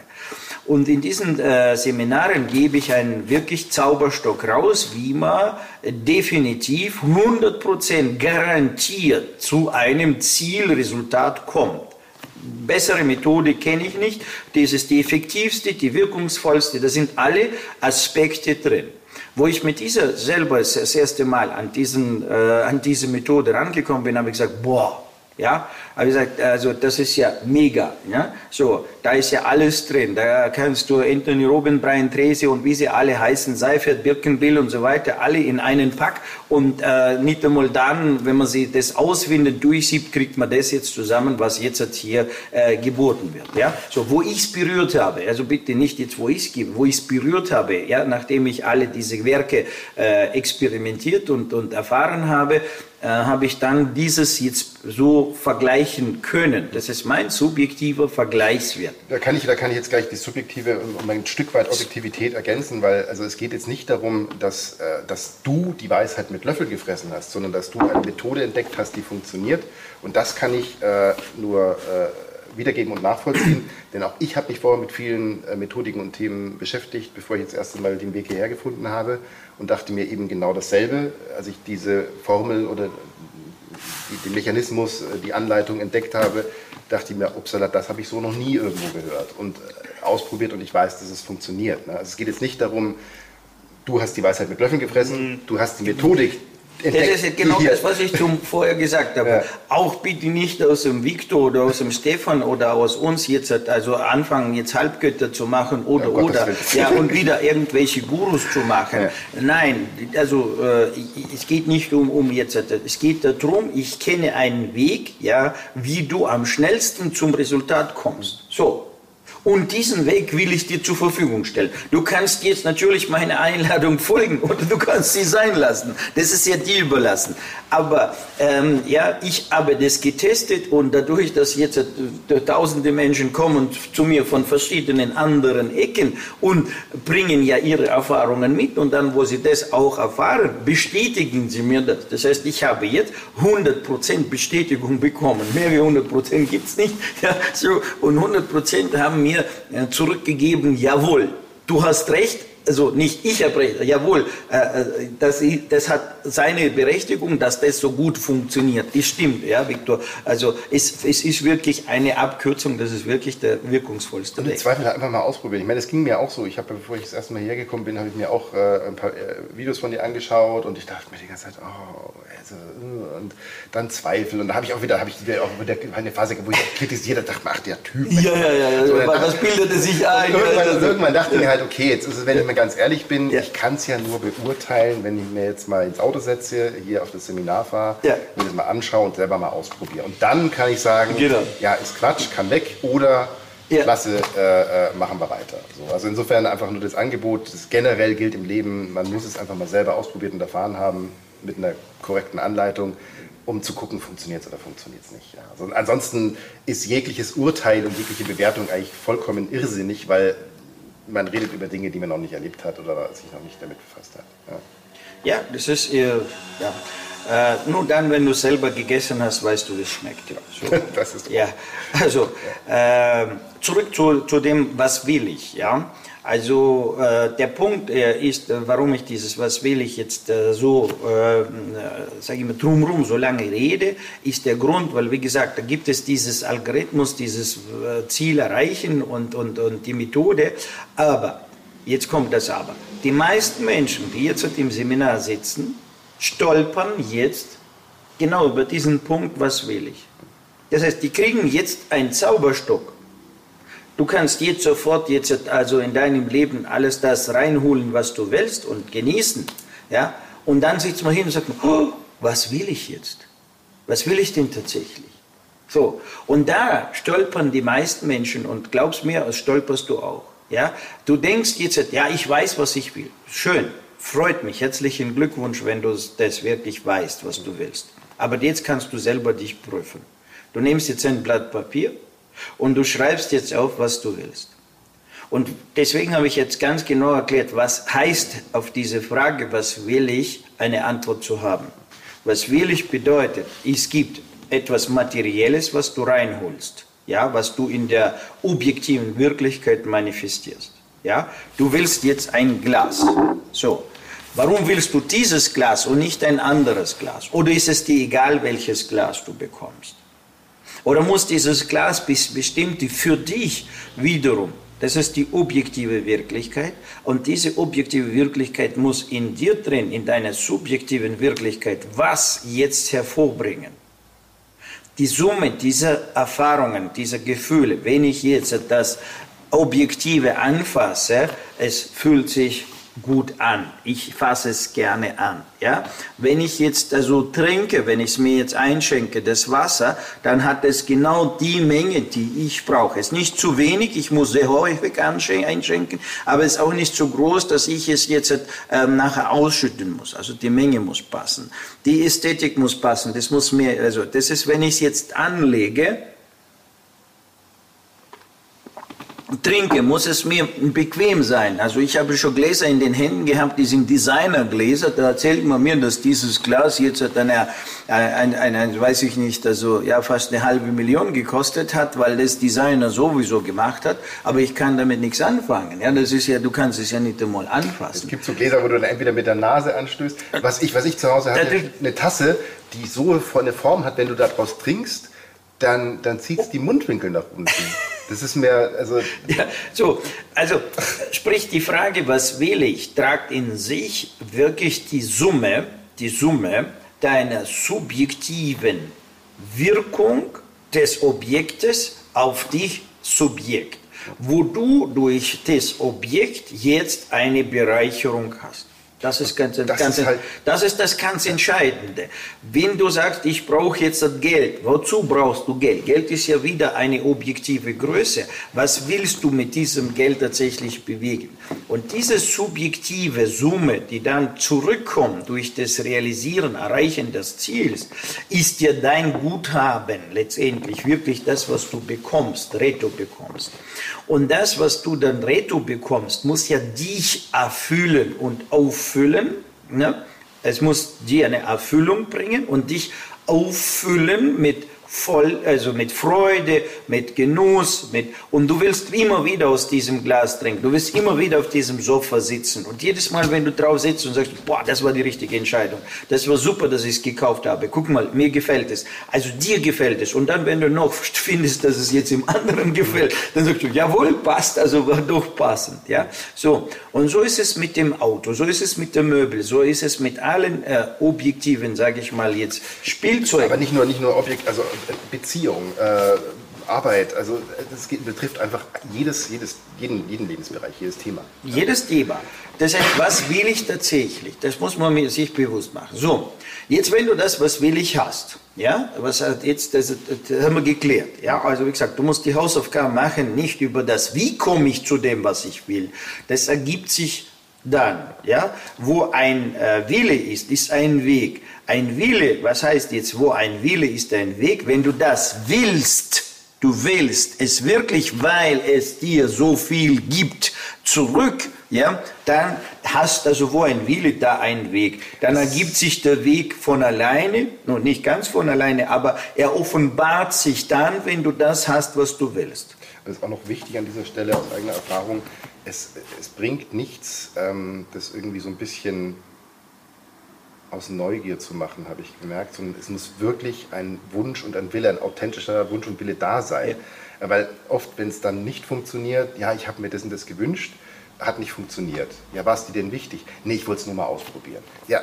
Und in diesen äh, Seminaren gebe ich einen wirklich Zauberstock raus, wie man definitiv 100% garantiert zu einem Zielresultat kommt. Bessere Methode kenne ich nicht. Das ist die effektivste, die wirkungsvollste. Da sind alle Aspekte drin. Wo ich mit dieser selber das erste Mal an, diesen, äh, an diese Methode rangekommen bin, habe ich gesagt, boah, ja, habe ich gesagt, also das ist ja mega. Ja? So, da ist ja alles drin. Da kannst du Anthony Robin, Brian Tracy und wie sie alle heißen, Seifert, Birkenbill und so weiter, alle in einen Pack. Und äh, nicht einmal dann, wenn man sie das auswindet, durchsiebt, kriegt man das jetzt zusammen, was jetzt hier äh, geboten wird. Ja? So, wo ich es berührt habe, also bitte nicht jetzt, wo ich es gebe, wo ich es berührt habe, ja, nachdem ich alle diese Werke äh, experimentiert und, und erfahren habe, äh, habe ich dann dieses jetzt so vergleichen können. Das ist mein subjektiver Vergleichswert. Da kann ich, da kann ich jetzt gleich die subjektive um ein Stück weit Objektivität ergänzen, weil also es geht jetzt nicht darum, dass, äh, dass du die Weisheit mit Löffel gefressen hast, sondern dass du eine Methode entdeckt hast, die funktioniert. Und das kann ich äh, nur äh, wiedergeben und nachvollziehen, denn auch ich habe mich vorher mit vielen äh, Methodiken und Themen beschäftigt, bevor ich jetzt erst einmal den Weg hierher gefunden habe und dachte mir eben genau dasselbe, als ich diese Formel oder den Mechanismus, äh, die Anleitung entdeckt habe, dachte ich mir, upsala, das habe ich so noch nie irgendwo gehört und äh, ausprobiert und ich weiß, dass es funktioniert. Ne? Also es geht jetzt nicht darum, du hast die Weisheit mit Löffeln gefressen, mhm. du hast die Methodik entdeckt. Das ist genau das, was ich zum vorher gesagt habe. Ja. Auch bitte nicht aus dem Victor oder aus dem Stefan oder aus uns jetzt also anfangen jetzt Halbgötter zu machen oder ja, oder ja und wieder irgendwelche Gurus zu machen. Ja. Nein, also äh, es geht nicht um um jetzt es geht darum, ich kenne einen Weg, ja, wie du am schnellsten zum Resultat kommst. So, Und diesen Weg will ich dir zur Verfügung stellen. Du kannst jetzt natürlich meiner Einladung folgen oder du kannst sie sein lassen. Das ist ja dir überlassen. Aber ähm, ja, ich habe das getestet und dadurch, dass jetzt äh, tausende Menschen kommen zu mir von verschiedenen anderen Ecken und bringen ja ihre Erfahrungen mit und dann, wo sie das auch erfahren, bestätigen sie mir das. Das heißt, ich habe jetzt 100% Bestätigung bekommen. Mehr wie 100% gibt es nicht. Ja, so, und 100% haben mir äh, zurückgegeben, jawohl, du hast recht, also nicht ich erbreche, jawohl, äh, äh, das, das hat seine Berechtigung, dass das so gut funktioniert. Das stimmt, ja, Viktor. Also es, es ist wirklich eine Abkürzung, das ist wirklich der wirkungsvollste im Zweifel einfach mal ausprobieren. Ich meine, das ging mir auch so. Ich habe, bevor ich das erste Mal hierher gekommen bin, habe ich mir auch äh, ein paar Videos von dir angeschaut und ich dachte mir die ganze Zeit, oh, also, und dann Zweifel. Und da habe ich auch wieder, habe ich wieder auch wieder eine Phase, wo ich kritisiert habe, dachte, ach, der Typ. Ja, ja, ja. So, was bildete sich ein? Irgendwann, also, irgendwann dachte ich mir halt, okay, jetzt ist es, wenn ich mal ganz ehrlich bin, ja. ich kann es ja nur beurteilen, wenn ich mir jetzt mal ins Auto setze, hier auf das Seminar fahre, ja. mir das mal anschaue und selber mal ausprobiere. Und dann kann ich sagen, genau. ja, ist Quatsch, kann weg oder ja. Klasse, äh, äh, machen wir weiter. So, also insofern einfach nur das Angebot, das generell gilt im Leben, man muss es einfach mal selber ausprobiert und erfahren haben, mit einer korrekten Anleitung, um zu gucken, funktioniert es oder funktioniert es nicht. Ja. Also ansonsten ist jegliches Urteil und jegliche Bewertung eigentlich vollkommen irrsinnig, weil man redet über Dinge, die man noch nicht erlebt hat oder sich noch nicht damit befasst hat. Ja, ja das ist ihr. Ja. Äh, nur dann, wenn du selber gegessen hast, weißt du, wie es schmeckt. Ja, so. das ist ja. Also äh, zurück zu, zu dem, was will ich. Ja? Also äh, der Punkt äh, ist, äh, warum ich dieses, was will ich jetzt äh, so, äh, sage ich mal, drumherum so lange rede, ist der Grund, weil wie gesagt, da gibt es dieses Algorithmus, dieses äh, Ziel erreichen und, und, und die Methode, aber, jetzt kommt das aber, die meisten Menschen, die jetzt im Seminar sitzen, stolpern jetzt genau über diesen Punkt, was will ich. Das heißt, die kriegen jetzt einen Zauberstock Du kannst jetzt sofort jetzt also in deinem Leben alles das reinholen, was du willst und genießen. Ja? Und dann sitzt man hin und sagt, oh, was will ich jetzt? Was will ich denn tatsächlich? So, und da stolpern die meisten Menschen und glaubst mir, das stolperst du auch. Ja? Du denkst jetzt, ja, ich weiß, was ich will. Schön, freut mich. Herzlichen Glückwunsch, wenn du das wirklich weißt, was du willst. Aber jetzt kannst du selber dich prüfen. Du nimmst jetzt ein Blatt Papier und du schreibst jetzt auf, was du willst. Und deswegen habe ich jetzt ganz genau erklärt, was heißt auf diese Frage, was will ich, eine Antwort zu haben. Was will ich bedeutet, es gibt etwas Materielles, was du reinholst, ja, was du in der objektiven Wirklichkeit manifestierst. Ja, du willst jetzt ein Glas. So, warum willst du dieses Glas und nicht ein anderes Glas? Oder ist es dir egal, welches Glas du bekommst? Oder muss dieses Glas bestimmt für dich wiederum, das ist die objektive Wirklichkeit, und diese objektive Wirklichkeit muss in dir drin, in deiner subjektiven Wirklichkeit, was jetzt hervorbringen? Die Summe dieser Erfahrungen, dieser Gefühle, wenn ich jetzt das Objektive anfasse, es fühlt sich gut an. Ich fasse es gerne an. Ja? Wenn ich jetzt also trinke, wenn ich es mir jetzt einschenke, das Wasser, dann hat es genau die Menge, die ich brauche. Es ist nicht zu wenig, ich muss sehr häufig einschenken, aber es ist auch nicht zu groß, dass ich es jetzt äh, nachher ausschütten muss. Also die Menge muss passen. Die Ästhetik muss passen. Das muss mir, also das ist, wenn ich es jetzt anlege, trinke, muss es mir bequem sein. Also ich habe schon Gläser in den Händen gehabt, die sind Designergläser. Da erzählt man mir, dass dieses Glas jetzt eine, ein, ein, ein, weiß ich nicht, also ja fast eine halbe Million gekostet hat, weil das Designer sowieso gemacht hat. Aber ich kann damit nichts anfangen. Ja, das ist ja, du kannst es ja nicht einmal anfassen. Es gibt so Gläser, wo du dann entweder mit der Nase anstößt. Was ich, was ich zu Hause hatte, eine Tasse, die so eine Form hat, wenn du daraus trinkst, dann, dann zieht es die Mundwinkel nach unten. Das ist mehr, also. Ja, so, also sprich die Frage, was will ich, tragt in sich wirklich die Summe, die Summe deiner subjektiven Wirkung des Objektes auf dich Subjekt, wo du durch das Objekt jetzt eine Bereicherung hast. Das ist, ganz, Das ganz, ist halt- das ist das ganz Entscheidende. Wenn du sagst, ich brauche jetzt das Geld, wozu brauchst du Geld? Geld ist ja wieder eine objektive Größe. Was willst du mit diesem Geld tatsächlich bewegen? Und diese subjektive Summe, die dann zurückkommt durch das Realisieren, Erreichen des Ziels, ist ja dein Guthaben letztendlich wirklich das, was du bekommst, Reto bekommst. Und das, was du dann Reto bekommst, muss ja dich erfüllen und auffüllen. Ne? Es muss dir eine Erfüllung bringen und dich auffüllen mit voll, also mit Freude, mit Genuss, mit und du willst immer wieder aus diesem Glas trinken. Du willst immer wieder auf diesem Sofa sitzen und jedes Mal, wenn du drauf sitzt und sagst, boah, das war die richtige Entscheidung, das war super, dass ich es gekauft habe. Guck mal, mir gefällt es. Also dir gefällt es. Und dann, wenn du noch findest, dass es jetzt im anderen gefällt, dann sagst du, jawohl, passt, also war doch passend, ja. So und so ist es mit dem Auto, so ist es mit dem Möbel, so ist es mit allen äh, objektiven, sage ich mal jetzt, Spielzeugen. Aber nicht nur, nicht nur Objekt, also Beziehung, äh, Arbeit, also äh, das geht, betrifft einfach jedes, jedes, jeden, jeden Lebensbereich, jedes Thema. Jedes Thema. Das heißt, was will ich tatsächlich? Das muss man sich bewusst machen. So, jetzt wenn du das, was will ich hast, ja, was jetzt, das, das haben wir geklärt. Ja, also wie gesagt, du musst die Hausaufgaben machen, nicht über das, wie komme ich zu dem, was ich will. Das ergibt sich dann, ja, wo ein äh, Wille ist, ist ein Weg. Ein Wille, was heißt jetzt, wo ein Wille ist ein Weg? Wenn du das willst, du willst es wirklich, weil es dir so viel gibt, zurück, ja, dann hast also wo ein Wille, da ein Weg. Dann ergibt sich der Weg von alleine, nun nicht ganz von alleine, aber er offenbart sich dann, wenn du das hast, was du willst. Das ist auch noch wichtig an dieser Stelle aus eigener Erfahrung. Es, es bringt nichts, ähm, das irgendwie so ein bisschen aus Neugier zu machen, habe ich gemerkt, sondern es muss wirklich ein Wunsch und ein Wille, ein authentischer Wunsch und Wille da sein. Äh, Weil oft, wenn es dann nicht funktioniert, ja, ich habe mir das und das gewünscht, hat nicht funktioniert. Ja, war es dir denn wichtig? Nee, ich wollte es nur mal ausprobieren. Ja,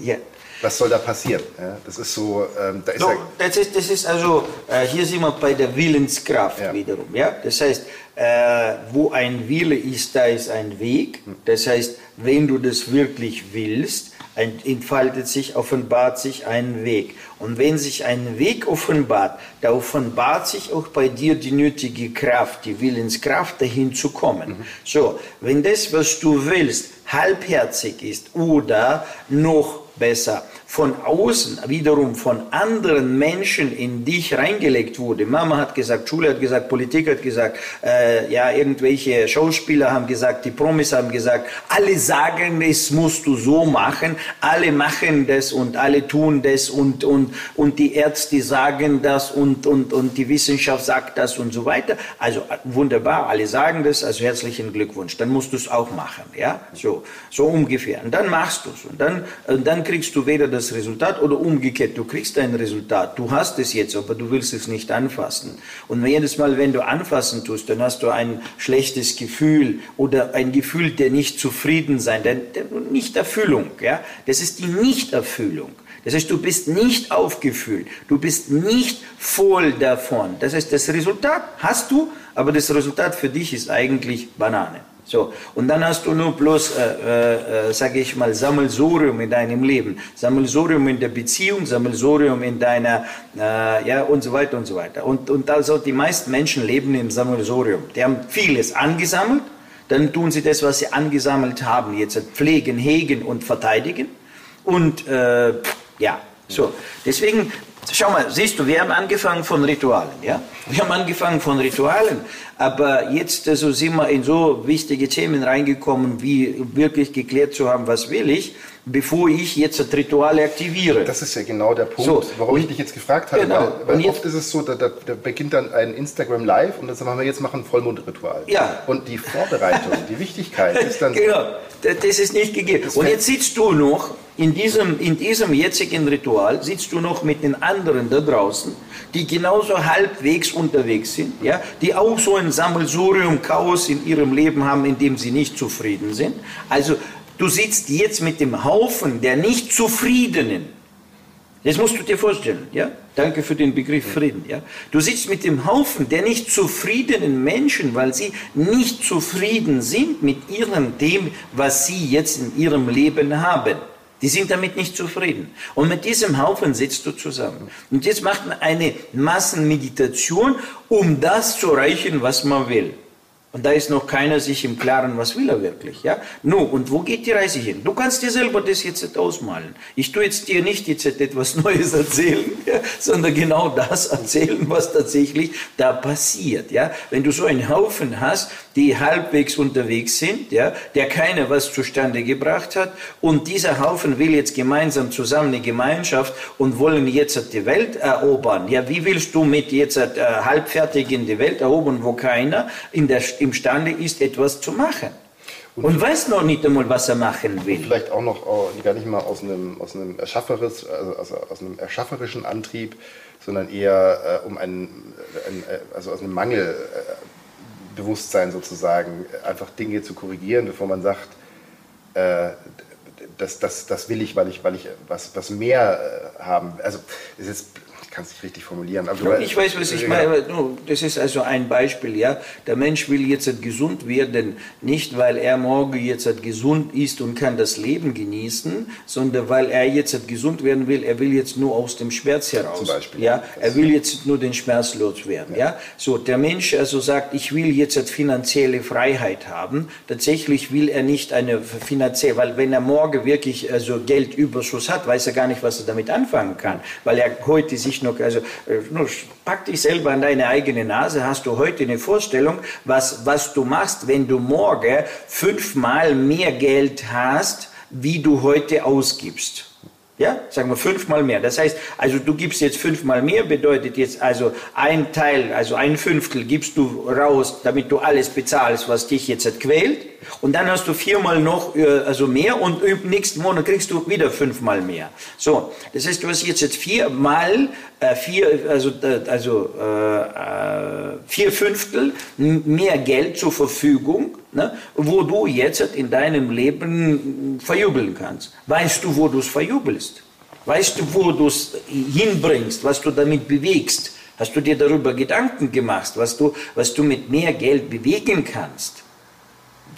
Ja. was soll da passieren? Ja, das ist so, ähm, da ist ja, das ist, das ist also, äh, hier sind wir bei der Willenskraft Ja. wiederum. Ja? Das heißt, äh, wo ein Wille ist, da ist ein Weg. Das heißt, wenn du das wirklich willst, entfaltet sich, offenbart sich ein Weg. Und wenn sich ein Weg offenbart, da offenbart sich auch bei dir die nötige Kraft, die Willenskraft, dahin zu kommen. So, wenn das, was du willst, halbherzig ist oder noch besser von außen, wiederum von anderen Menschen in dich reingelegt wurde. Mama hat gesagt, Schule hat gesagt, Politik hat gesagt, äh, ja, irgendwelche Schauspieler haben gesagt, die Promis haben gesagt, alle sagen, es musst du so machen, alle machen das und alle tun das und, und, und die Ärzte sagen das und, und, und die Wissenschaft sagt das und so weiter. Also wunderbar, alle sagen das, also herzlichen Glückwunsch, dann musst du es auch machen, ja, so, so ungefähr. Und dann machst du es und dann, und dann kriegst du weder das Resultat oder umgekehrt, du kriegst ein Resultat, du hast es jetzt, aber du willst es nicht anfassen. Und jedes Mal, wenn du anfassen tust, dann hast du ein schlechtes Gefühl oder ein Gefühl der nicht zufrieden sein, der, der Nichterfüllung, ja, das ist die Nichterfüllung. Das heißt, du bist nicht aufgefüllt, du bist nicht voll davon. Das heißt, das Resultat hast du, aber das Resultat für dich ist eigentlich Banane. So, und dann hast du nur bloß, äh, äh, äh, sage ich mal, Sammelsurium in deinem Leben, Sammelsurium in der Beziehung, Sammelsurium in deiner, äh, ja, und so weiter und so weiter. Und, und also die meisten Menschen leben im Sammelsurium. Die haben vieles angesammelt, dann tun sie das, was sie angesammelt haben, jetzt pflegen, hegen und verteidigen. Und äh, ja, so. Deswegen, schau mal, siehst du, wir haben angefangen von Ritualen, ja? Wir haben angefangen von Ritualen, aber jetzt also sind wir in so wichtige Themen reingekommen, wie wirklich geklärt zu haben, was will ich, bevor ich jetzt das Ritual aktiviere. Das ist ja genau der Punkt, So, warum ich dich jetzt gefragt habe. Genau. Weil, weil oft ist es so, da, da, da beginnt dann ein Instagram Live und dann sagen wir, jetzt machen ein Vollmondritual. Ja. Und die Vorbereitung, die Wichtigkeit ist dann. Genau, das das ist nicht gegeben. Und jetzt sitzt du noch in diesem, in diesem jetzigen Ritual, sitzt du noch mit den anderen da draußen, die genauso halbwegs unterwegs sind, ja, die auch so ein Sammelsurium Chaos in ihrem Leben haben, in dem sie nicht zufrieden sind. Also du sitzt jetzt mit dem Haufen der nicht Zufriedenen Das musst du dir vorstellen, ja? Danke für den Begriff Frieden, ja? Du sitzt mit dem Haufen der nicht zufriedenen Menschen, weil sie nicht zufrieden sind mit ihrem dem, was sie jetzt in ihrem Leben haben. Die sind damit nicht zufrieden. Und mit diesem Haufen sitzt du zusammen. Und jetzt macht man eine Massenmeditation, um das zu erreichen, was man will. Und da ist noch keiner sich im Klaren, was will er wirklich. Ja? Nu, und wo geht die Reise hin? Du kannst dir selber das jetzt ausmalen. Ich tue jetzt dir nicht jetzt etwas Neues erzählen, ja? sondern genau das erzählen, was tatsächlich da passiert. Ja? Wenn du so einen Haufen hast, die halbwegs unterwegs sind, ja, der keiner was zustande gebracht hat, und dieser Haufen will jetzt gemeinsam zusammen eine Gemeinschaft und wollen jetzt die Welt erobern. Ja, wie willst du mit jetzt äh, halbfertig in die Welt erobern, wo keiner in der imstande ist, etwas zu machen. Und, und weiß noch nicht einmal, was er machen will. Vielleicht auch noch oh, gar nicht mal aus einem, aus einem, Erschafferis, also aus einem erschafferischen Antrieb, sondern eher äh, um einen, ein, äh, also aus einem Mangelbewusstsein sozusagen, einfach Dinge zu korrigieren, bevor man sagt, äh, das, das, das will ich, weil ich, weil ich was, was mehr äh, haben. Also ist kann es nicht richtig formulieren. Aber ich weiß, was ich meine. Das ist also ein Beispiel. Ja, der Mensch will jetzt gesund werden, nicht weil er morgen jetzt gesund ist und kann das Leben genießen, sondern weil er jetzt gesund werden will. Er will jetzt nur aus dem Schmerz heraus. Zum Beispiel. Ja, er will jetzt nur den Schmerz loswerden. Ja. ja, so der Mensch also sagt, ich will jetzt finanzielle Freiheit haben. Tatsächlich will er nicht eine finanzielle, weil wenn er morgen wirklich also Geldüberschuss hat, weiß er gar nicht, was er damit anfangen kann, weil er heute sich noch, also äh, pack dich selber an deine eigene Nase, hast du heute eine Vorstellung, was, was du machst, wenn du morgen fünfmal mehr Geld hast, wie du heute ausgibst. Ja, sagen wir fünfmal mehr. Das heißt, also du gibst jetzt fünfmal mehr, bedeutet jetzt also ein Teil, also ein Fünftel gibst du raus, damit du alles bezahlst, was dich jetzt quält. Und dann hast du viermal noch äh, also mehr und im nächsten Monat kriegst du wieder fünfmal mehr. So, das heißt, du hast jetzt, jetzt viermal, äh, vier, also, äh, also äh, vier Fünftel mehr Geld zur Verfügung, ne, wo du jetzt in deinem Leben verjubeln kannst. Weißt du, wo du es verjubelst? Weißt du, wo du es hinbringst, was du damit bewegst? Hast du dir darüber Gedanken gemacht, was du, was du mit mehr Geld bewegen kannst?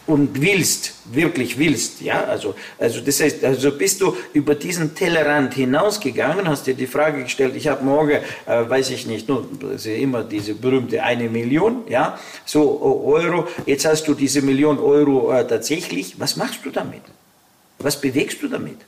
Und willst, wirklich willst, ja, also, also das heißt, also bist du über diesen Tellerrand hinausgegangen, hast dir die Frage gestellt, ich habe morgen, äh, weiß ich nicht, nur, ja immer diese berühmte eine Million, ja, so Euro, jetzt hast du diese Million Euro äh, tatsächlich, was machst du damit? Was bewegst du damit?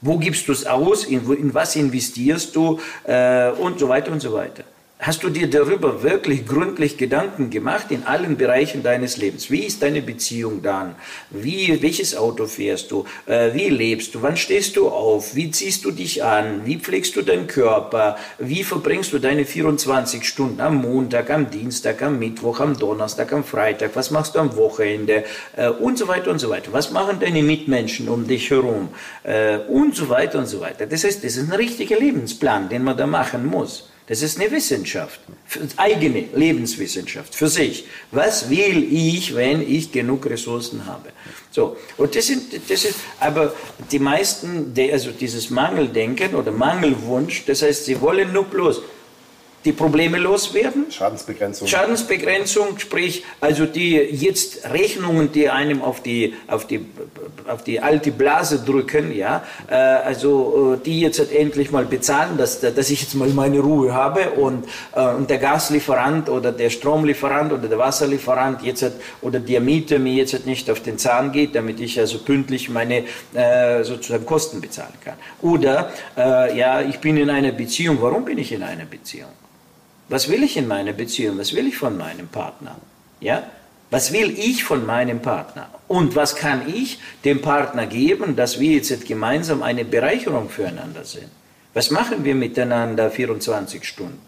Wo gibst du es aus? In, in, was investierst du? Äh, und so weiter und so weiter. Hast du dir darüber wirklich gründlich Gedanken gemacht in allen Bereichen deines Lebens? Wie ist deine Beziehung dann? Wie, welches Auto fährst du? Äh, wie lebst du? Wann stehst du auf? Wie ziehst du dich an? Wie pflegst du deinen Körper? Wie verbringst du deine 24 Stunden am Montag, am Dienstag, am Mittwoch, am Donnerstag, am Freitag? Was machst du am Wochenende? Äh, und so weiter und so weiter. Was machen deine Mitmenschen um dich herum? Äh, und so weiter und so weiter. Das heißt, das ist ein richtiger Lebensplan, den man da machen muss. Das ist eine Wissenschaft, eigene Lebenswissenschaft für sich. Was will ich, wenn ich genug Ressourcen habe? So, und das sind, das ist, aber die meisten, also dieses Mangeldenken oder Mangelwunsch, das heißt, sie wollen nur bloß die Probleme loswerden. Schadensbegrenzung. Schadensbegrenzung, sprich, also die jetzt Rechnungen, die einem auf die, auf die, auf die alte Blase drücken, ja, äh, also äh, die jetzt halt endlich mal bezahlen, dass, dass ich jetzt mal meine Ruhe habe und, äh, und der Gaslieferant oder der Stromlieferant oder der Wasserlieferant jetzt halt, oder der Mieter mir jetzt halt nicht auf den Zahn geht, damit ich also pünktlich meine äh, sozusagen Kosten bezahlen kann. Oder, äh, ja, ich bin in einer Beziehung. Warum bin ich in einer Beziehung? Was will ich in meiner Beziehung? Was will ich von meinem Partner? Ja? Was will ich von meinem Partner? Und was kann ich dem Partner geben, dass wir jetzt gemeinsam eine Bereicherung füreinander sind? Was machen wir miteinander 24 Stunden?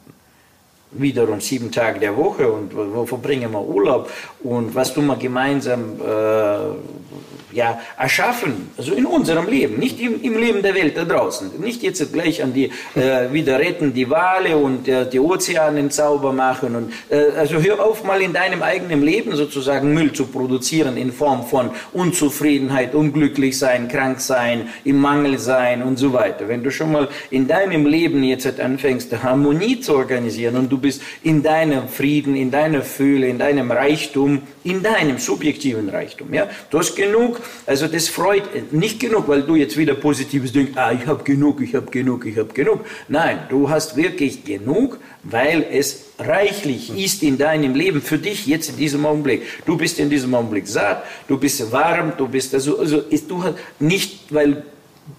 Wiederum sieben Tage der Woche und wo verbringen wir Urlaub und was tun wir gemeinsam äh, ja, erschaffen, also in unserem Leben, nicht im, im, Leben der Welt da draußen. Nicht jetzt gleich an die, äh, wieder retten die Wale und äh, die Ozeane sauber machen. Und, äh, also hör auf mal in deinem eigenen Leben sozusagen Müll zu produzieren in Form von Unzufriedenheit, unglücklich sein, krank sein, im Mangel sein und so weiter. Wenn du schon mal in deinem Leben jetzt anfängst, Harmonie zu organisieren und du bist in deinem Frieden, in deiner Fülle, in deinem Reichtum, in deinem subjektiven Reichtum, ja, du hast genug also das freut nicht genug, weil du jetzt wieder positives denkst, ah, ich habe genug, ich habe genug, ich habe genug. Nein, du hast wirklich genug, weil es reichlich ist in deinem Leben für dich jetzt in diesem Augenblick. Du bist in diesem Augenblick satt, du bist warm, du bist also, also ist, du hast nicht, weil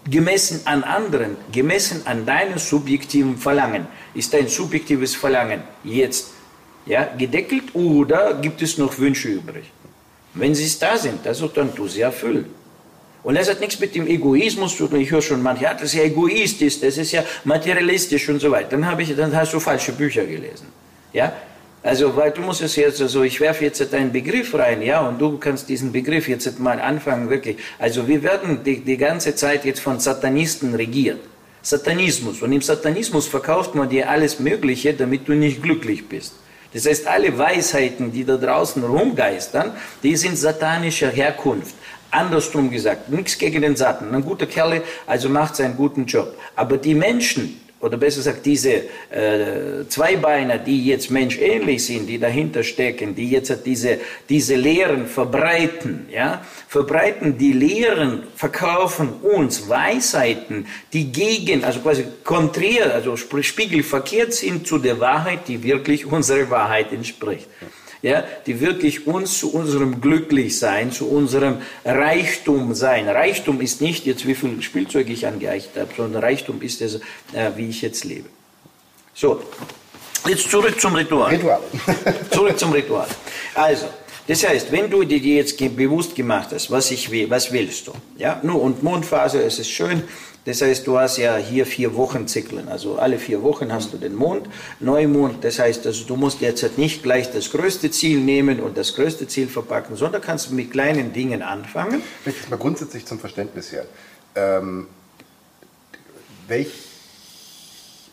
gemessen an anderen, gemessen an deinem subjektiven Verlangen, ist dein subjektives Verlangen jetzt ja, gedeckelt oder gibt es noch Wünsche übrig? Wenn sie da sind, also dann tu sie erfüllen. Und das hat nichts mit dem Egoismus zu tun. Ich höre schon manche, ja, das ist ja egoistisch, das ist ja materialistisch und so weiter. Dann, habe ich, dann hast du falsche Bücher gelesen. Ja? Also, weil du musst es jetzt, also ich werfe jetzt einen Begriff rein, ja, und du kannst diesen Begriff jetzt mal anfangen, wirklich. Also, wir werden die, die ganze Zeit jetzt von Satanisten regiert. Satanismus. Und im Satanismus verkauft man dir alles Mögliche, damit du nicht glücklich bist. Das heißt, alle Weisheiten, die da draußen rumgeistern, die sind satanischer Herkunft. Andersrum gesagt, nichts gegen den Satan. Ein guter Kerl, also macht seinen guten Job. Aber die Menschen, oder besser gesagt diese äh, Zweibeiner, die jetzt menschähnlich sind, die dahinter stecken, die jetzt diese, diese Lehren verbreiten, ja, verbreiten die Lehren, verkaufen uns Weisheiten, die gegen, also quasi konträr, also spiegelverkehrt sind zu der Wahrheit, die wirklich unserer Wahrheit entspricht ja, die wirklich uns zu unserem Glücklichsein, zu unserem Reichtum sein. Reichtum ist nicht jetzt, wie viel Spielzeug ich angeeicht habe, sondern Reichtum ist es, äh, wie ich jetzt lebe. So, jetzt zurück zum Ritual. Ritual. zurück zum Ritual. Also, das heißt, wenn du dir jetzt bewusst gemacht hast, was ich will, was willst du? Ja, nur und Mondphase, es ist schön, das heißt, du hast ja hier vier Wochenzyklen. Also alle vier Wochen hast du den Mond, Neumond. Das heißt, also du musst jetzt nicht gleich das größte Ziel nehmen und das größte Ziel verpacken, sondern kannst mit kleinen Dingen anfangen. Vielleicht mal grundsätzlich zum Verständnis her. Ähm, welch,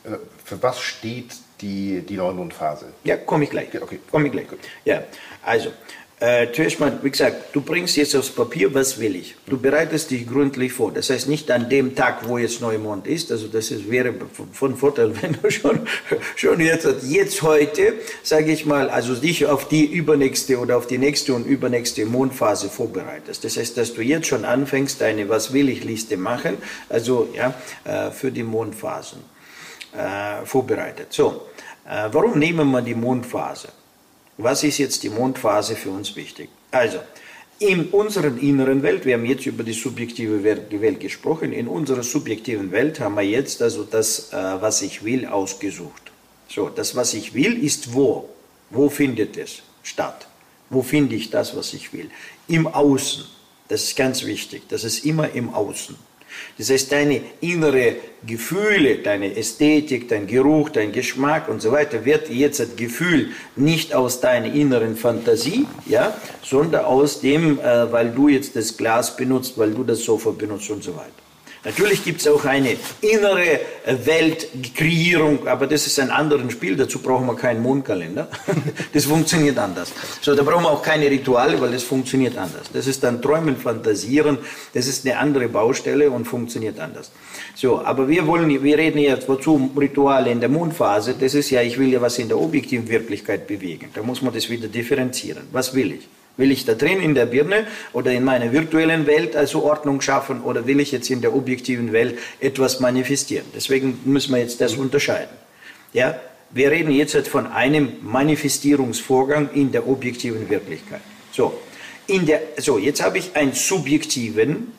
äh, für was steht die, die Neumondphase? Ja, komme ich gleich. Okay. Komme ich gleich. Ja, also äh, zuerst mal, wie gesagt, du bringst jetzt aufs Papier, was will ich. Du bereitest dich gründlich vor. Das heißt nicht an dem Tag, wo jetzt Neumond ist. Also das ist, wäre von Vorteil, wenn du schon, schon jetzt, jetzt heute, sage ich mal, also dich auf die übernächste oder auf die nächste und übernächste Mondphase vorbereitest. Das heißt, dass du jetzt schon anfängst, eine Was will ich Liste machen, also ja, äh, für die Mondphasen äh, vorbereitet. So, äh, warum nehmen wir die Mondphase? Was ist jetzt die Mondphase für uns wichtig? Also, in unserer inneren Welt, wir haben jetzt über die subjektive Welt gesprochen, in unserer subjektiven Welt haben wir jetzt also das, äh, was ich will, ausgesucht. So, das, was ich will, ist wo? Wo findet es statt? Wo finde ich das, was ich will? Im Außen. Das ist ganz wichtig. Das ist immer im Außen. Das heißt, deine innere Gefühle, deine Ästhetik, dein Geruch, dein Geschmack und so weiter wird jetzt das Gefühl nicht aus deiner inneren Fantasie, ja, sondern aus dem, äh, weil du jetzt das Glas benutzt, weil du das Sofa benutzt und so weiter. Natürlich gibt es auch eine innere Weltkreierung, aber das ist ein anderes Spiel, dazu brauchen wir keinen Mondkalender. Das funktioniert anders. So, da brauchen wir auch keine Rituale, weil das funktioniert anders. Das ist dann Träumen, Fantasieren, das ist eine andere Baustelle und funktioniert anders. So, aber wir wollen, wir reden jetzt, wozu Rituale in der Mondphase, das ist ja, ich will ja was in der objektiven Wirklichkeit bewegen. Da muss man das wieder differenzieren. Was will ich? Will ich da drin in der Birne oder in meiner virtuellen Welt also Ordnung schaffen oder will ich jetzt in der objektiven Welt etwas manifestieren? Deswegen müssen wir jetzt das unterscheiden. Ja, wir reden jetzt halt von einem Manifestierungsvorgang in der objektiven Wirklichkeit. So, in der, so jetzt habe ich einen subjektiven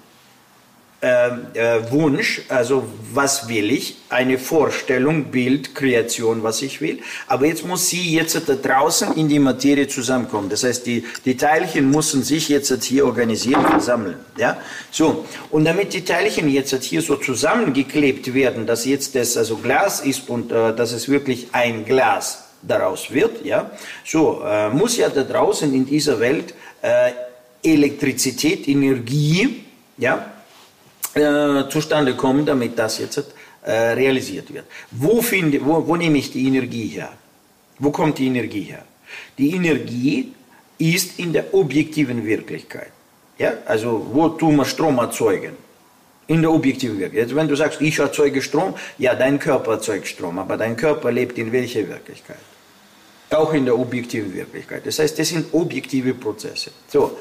äh, Wunsch, also was will ich, eine Vorstellung, Bild, Kreation, was ich will. Aber jetzt muss sie jetzt da draußen in die Materie zusammenkommen. Das heißt, die, die Teilchen müssen sich jetzt hier organisieren, versammeln. Ja? So. Und damit die Teilchen jetzt hier so zusammengeklebt werden, dass jetzt das also Glas ist und äh, dass es wirklich ein Glas daraus wird, ja, so äh, muss ja da draußen in dieser Welt äh, Elektrizität, Energie, ja, äh, zustande kommen, damit das jetzt äh, realisiert wird. Wo, finde, wo, wo nehme ich die Energie her? Wo kommt die Energie her? Die Energie ist in der objektiven Wirklichkeit. Ja? Also wo tun wir Strom erzeugen? In der objektiven Wirklichkeit. Jetzt, wenn du sagst, ich erzeuge Strom, ja, dein Körper erzeugt Strom, aber dein Körper lebt in welcher Wirklichkeit? Auch in der objektiven Wirklichkeit. Das heißt, das sind objektive Prozesse. So.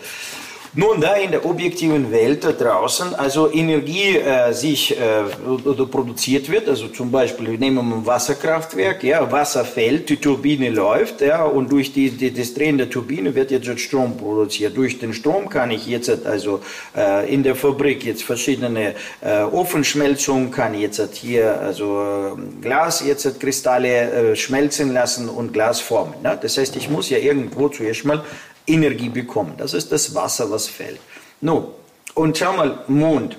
Nun, da in der objektiven Welt da draußen, also Energie äh, sich äh, oder produziert wird, also zum Beispiel, wir nehmen ein Wasserkraftwerk, ja, Wasser fällt, die Turbine läuft, ja, und durch die, die, das Drehen der Turbine wird jetzt Strom produziert. Durch den Strom kann ich jetzt also äh, in der Fabrik jetzt verschiedene äh, Ofenschmelzungen, kann jetzt hier also Glas jetzt Kristalle äh, schmelzen lassen und Glas formen. Ne? Das heißt, ich muss ja irgendwo zuerst mal Energie bekommen. Das ist das Wasser, was fällt. Nun, und schau mal, Mond.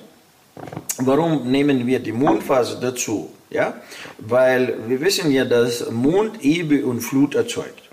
Warum nehmen wir die Mondphase dazu? Ja? Weil wir wissen ja, dass Mond Ebbe und Flut erzeugt.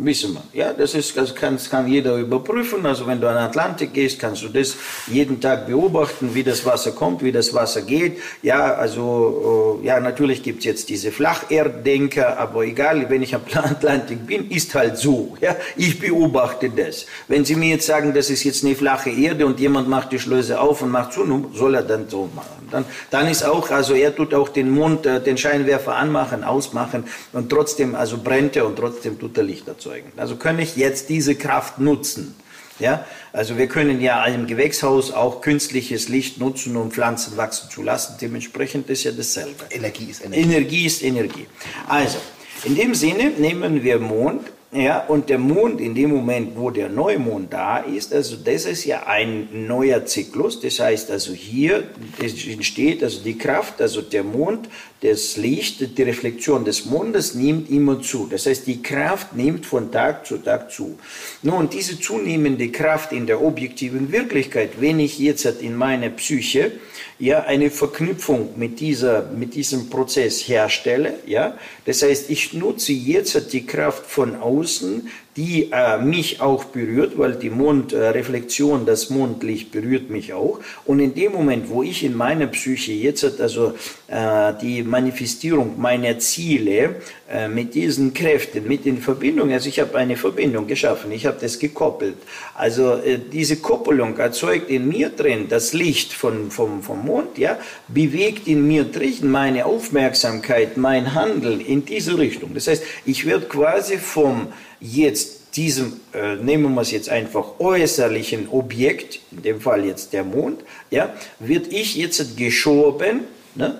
Wissen wir. Ja, das, ist, das kann, kann jeder überprüfen. Also wenn du an den Atlantik gehst, kannst du das jeden Tag beobachten, wie das Wasser kommt, wie das Wasser geht. Ja, also, äh, ja, natürlich gibt es jetzt diese Flacherddenker, aber egal, wenn ich am Atlantik bin, ist halt so. Ja, ich beobachte das. Wenn Sie mir jetzt sagen, das ist jetzt eine flache Erde und jemand macht die Schleuse auf und macht zu, soll er dann so machen. Dann, dann ist auch, also er tut auch den Mond, äh, den Scheinwerfer anmachen, ausmachen und trotzdem, also brennt er und trotzdem tut er Licht erzeugen erzeugen. Also kann ich jetzt diese Kraft nutzen. Ja, also wir können ja im Gewächshaus auch künstliches Licht nutzen, um Pflanzen wachsen zu lassen. Dementsprechend ist ja dasselbe. Energie ist Energie. Energie ist Energie. Also, in dem Sinne nehmen wir Mond ja, und der Mond in dem Moment, wo der Neumond da ist, also das ist ja ein neuer Zyklus. Das heißt also hier entsteht also die Kraft, also der Mond, das Licht, die Reflexion des Mondes nimmt immer zu. Das heißt, die Kraft nimmt von Tag zu Tag zu. Nun, diese zunehmende Kraft in der objektiven Wirklichkeit, wenn ich jetzt in meiner Psyche ja eine Verknüpfung mit dieser, mit diesem Prozess herstelle, ja, das heißt, ich nutze jetzt die Kraft von außen, außen die äh, mich auch berührt, weil die Mondreflexion, äh, das Mondlicht berührt mich auch. Und in dem Moment, wo ich in meiner Psyche jetzt also äh, die Manifestierung meiner Ziele äh, mit diesen Kräften, mit den Verbindungen, also ich habe eine Verbindung geschaffen, ich habe das gekoppelt. Also äh, diese Koppelung erzeugt in mir drin das Licht von, vom, vom Mond, ja, bewegt in mir drin meine Aufmerksamkeit, mein Handeln in diese Richtung. Das heißt, ich werde quasi vom jetzt diesem, äh, nehmen wir es jetzt einfach, äußerlichen Objekt, in dem Fall jetzt der Mond, ja, wird ich jetzt geschoben, ne?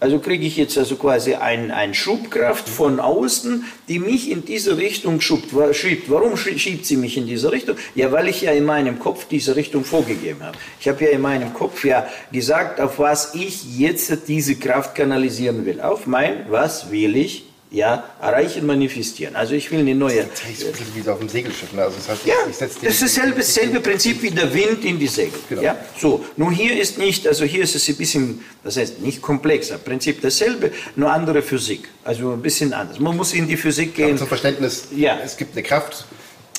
also kriege ich jetzt also quasi eine ein Schubkraft von außen, die mich in diese Richtung schubbt. schiebt. Warum schiebt sie mich in diese Richtung? Ja, weil ich ja in meinem Kopf diese Richtung vorgegeben habe. Ich habe ja in meinem Kopf ja gesagt, auf was ich jetzt diese Kraft kanalisieren will. Auf mein, was will ich ja, erreichen, manifestieren. Also ich will eine neue. Das heißt, wie auf dem Segelschiff. Ne? Also das heißt, ja, ich das ist dasselbe, dasselbe Prinzip wie der Wind in die Segel. Genau. Ja, so. Nur hier ist nicht, also hier ist es ein bisschen, das heißt nicht komplexer, Prinzip dasselbe, nur andere Physik. Also ein bisschen anders. Man muss in die Physik gehen. Aber zum Verständnis, ja. es gibt eine Kraft,